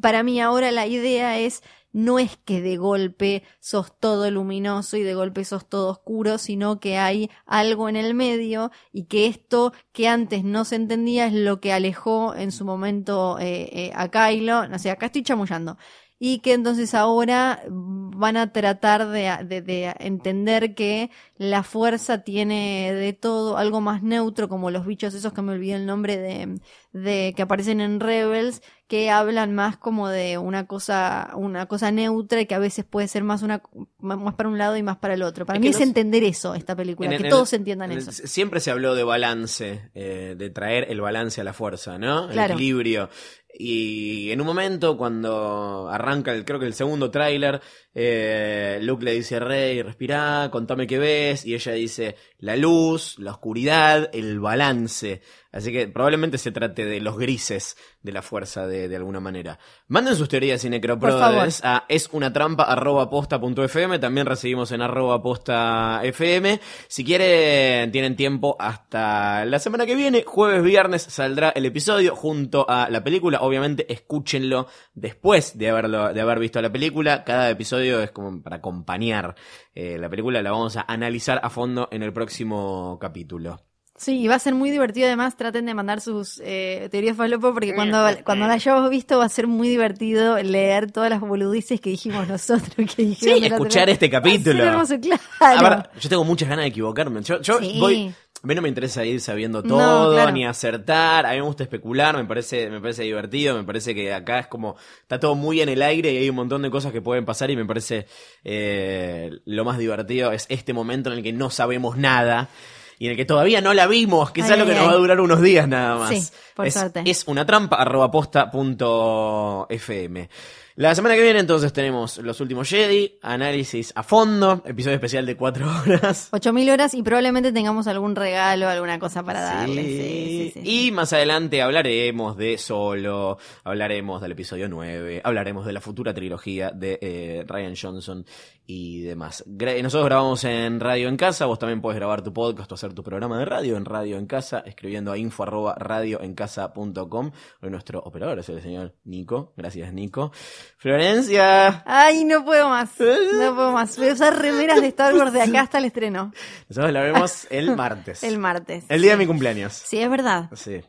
para mí ahora la idea es no es que de golpe sos todo luminoso y de golpe sos todo oscuro, sino que hay algo en el medio y que esto que antes no se entendía es lo que alejó en su momento eh, eh, a Kylo, no sé, acá estoy chamullando, y que entonces ahora van a tratar de, de- de entender que la fuerza tiene de todo algo más neutro, como los bichos esos que me olvidé el nombre de, de que aparecen en Rebels, que hablan más como de una cosa, una cosa neutra y que a veces puede ser más una más para un lado y más para el otro. Para
Es
mí es entender eso, esta película,
En-
que
en-
todos entiendan
en-
eso.
Siempre se habló de balance, eh, de traer el balance a la fuerza, ¿no? El equilibrio. Y en un momento, cuando arranca, el, creo que el segundo tráiler, eh, Luke le dice, Rey, respirá, contame qué ves, y ella dice, la luz, la oscuridad, el balance. Así que probablemente se trate de los grises de la fuerza de, de alguna manera. Manden sus teorías y necroprodes a es una trampa arroba posta punto fm. También recibimos en arroba posta fm. Si quieren, tienen tiempo hasta la semana que viene. Jueves, viernes saldrá el episodio junto a la película. Obviamente, escúchenlo después de haberlo, de haber visto la película. Cada episodio es como para acompañar eh, la película. La vamos a analizar a fondo en el próximo capítulo.
Sí, y va a ser muy divertido además, traten de mandar sus eh, teorías falopo porque cuando, cuando la hayamos visto va a ser muy divertido leer todas las boludices que dijimos nosotros. Que dijeron
Sí, escuchar este capítulo.
hermoso, claro.
Yo tengo muchas ganas de equivocarme. Yo, yo
Sí.
voy. A mí no me interesa ir sabiendo
No,
todo,
claro.
ni acertar. A mí me gusta especular, me parece, me parece divertido, me parece que acá es como, está todo muy en el aire y hay un montón de cosas que pueden pasar y me parece eh, lo más divertido es este momento en el que no sabemos nada y en el que todavía no la vimos, que es
Ay,
algo que
ay,
nos va a durar unos días nada más.
Sí, por
es,
suerte.
es una trampa, arroba posta punto fm. La semana que viene entonces tenemos los últimos Jedi, análisis a fondo, episodio especial de cuatro horas.
8000 horas y probablemente tengamos algún regalo, alguna cosa para darle.
Sí.
Sí, sí, sí, sí.
Y más adelante hablaremos de Solo, hablaremos del episodio 9, hablaremos de la futura trilogía de eh, Ryan Johnson y demás. Gra- Nosotros grabamos en Radio en Casa, vos también puedes grabar tu podcast o hacer tu programa de radio en Radio en Casa, escribiendo a info arroba radioencasa.com. Hoy nuestro operador es el señor Nico. Gracias, Nico. Florencia.
Ay, no puedo más. No puedo más. Voy a usar remeras de Star Wars de acá hasta el estreno.
Nosotros la vemos el martes.
El martes.
El día de mi cumpleaños.
Sí, es verdad.
Sí.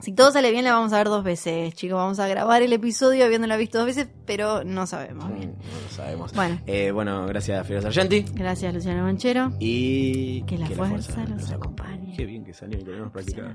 Si todo sale bien, la vamos a ver dos veces, chicos. Vamos a grabar el episodio habiéndola visto dos veces, pero no sabemos bien.
No lo sabemos.
Bueno.
Eh, bueno, gracias, Fiora Sargenti.
Gracias, Luciano Manchero.
Y
Que la fuerza los acompañe.
Qué bien que salió y lo habíamos practicado.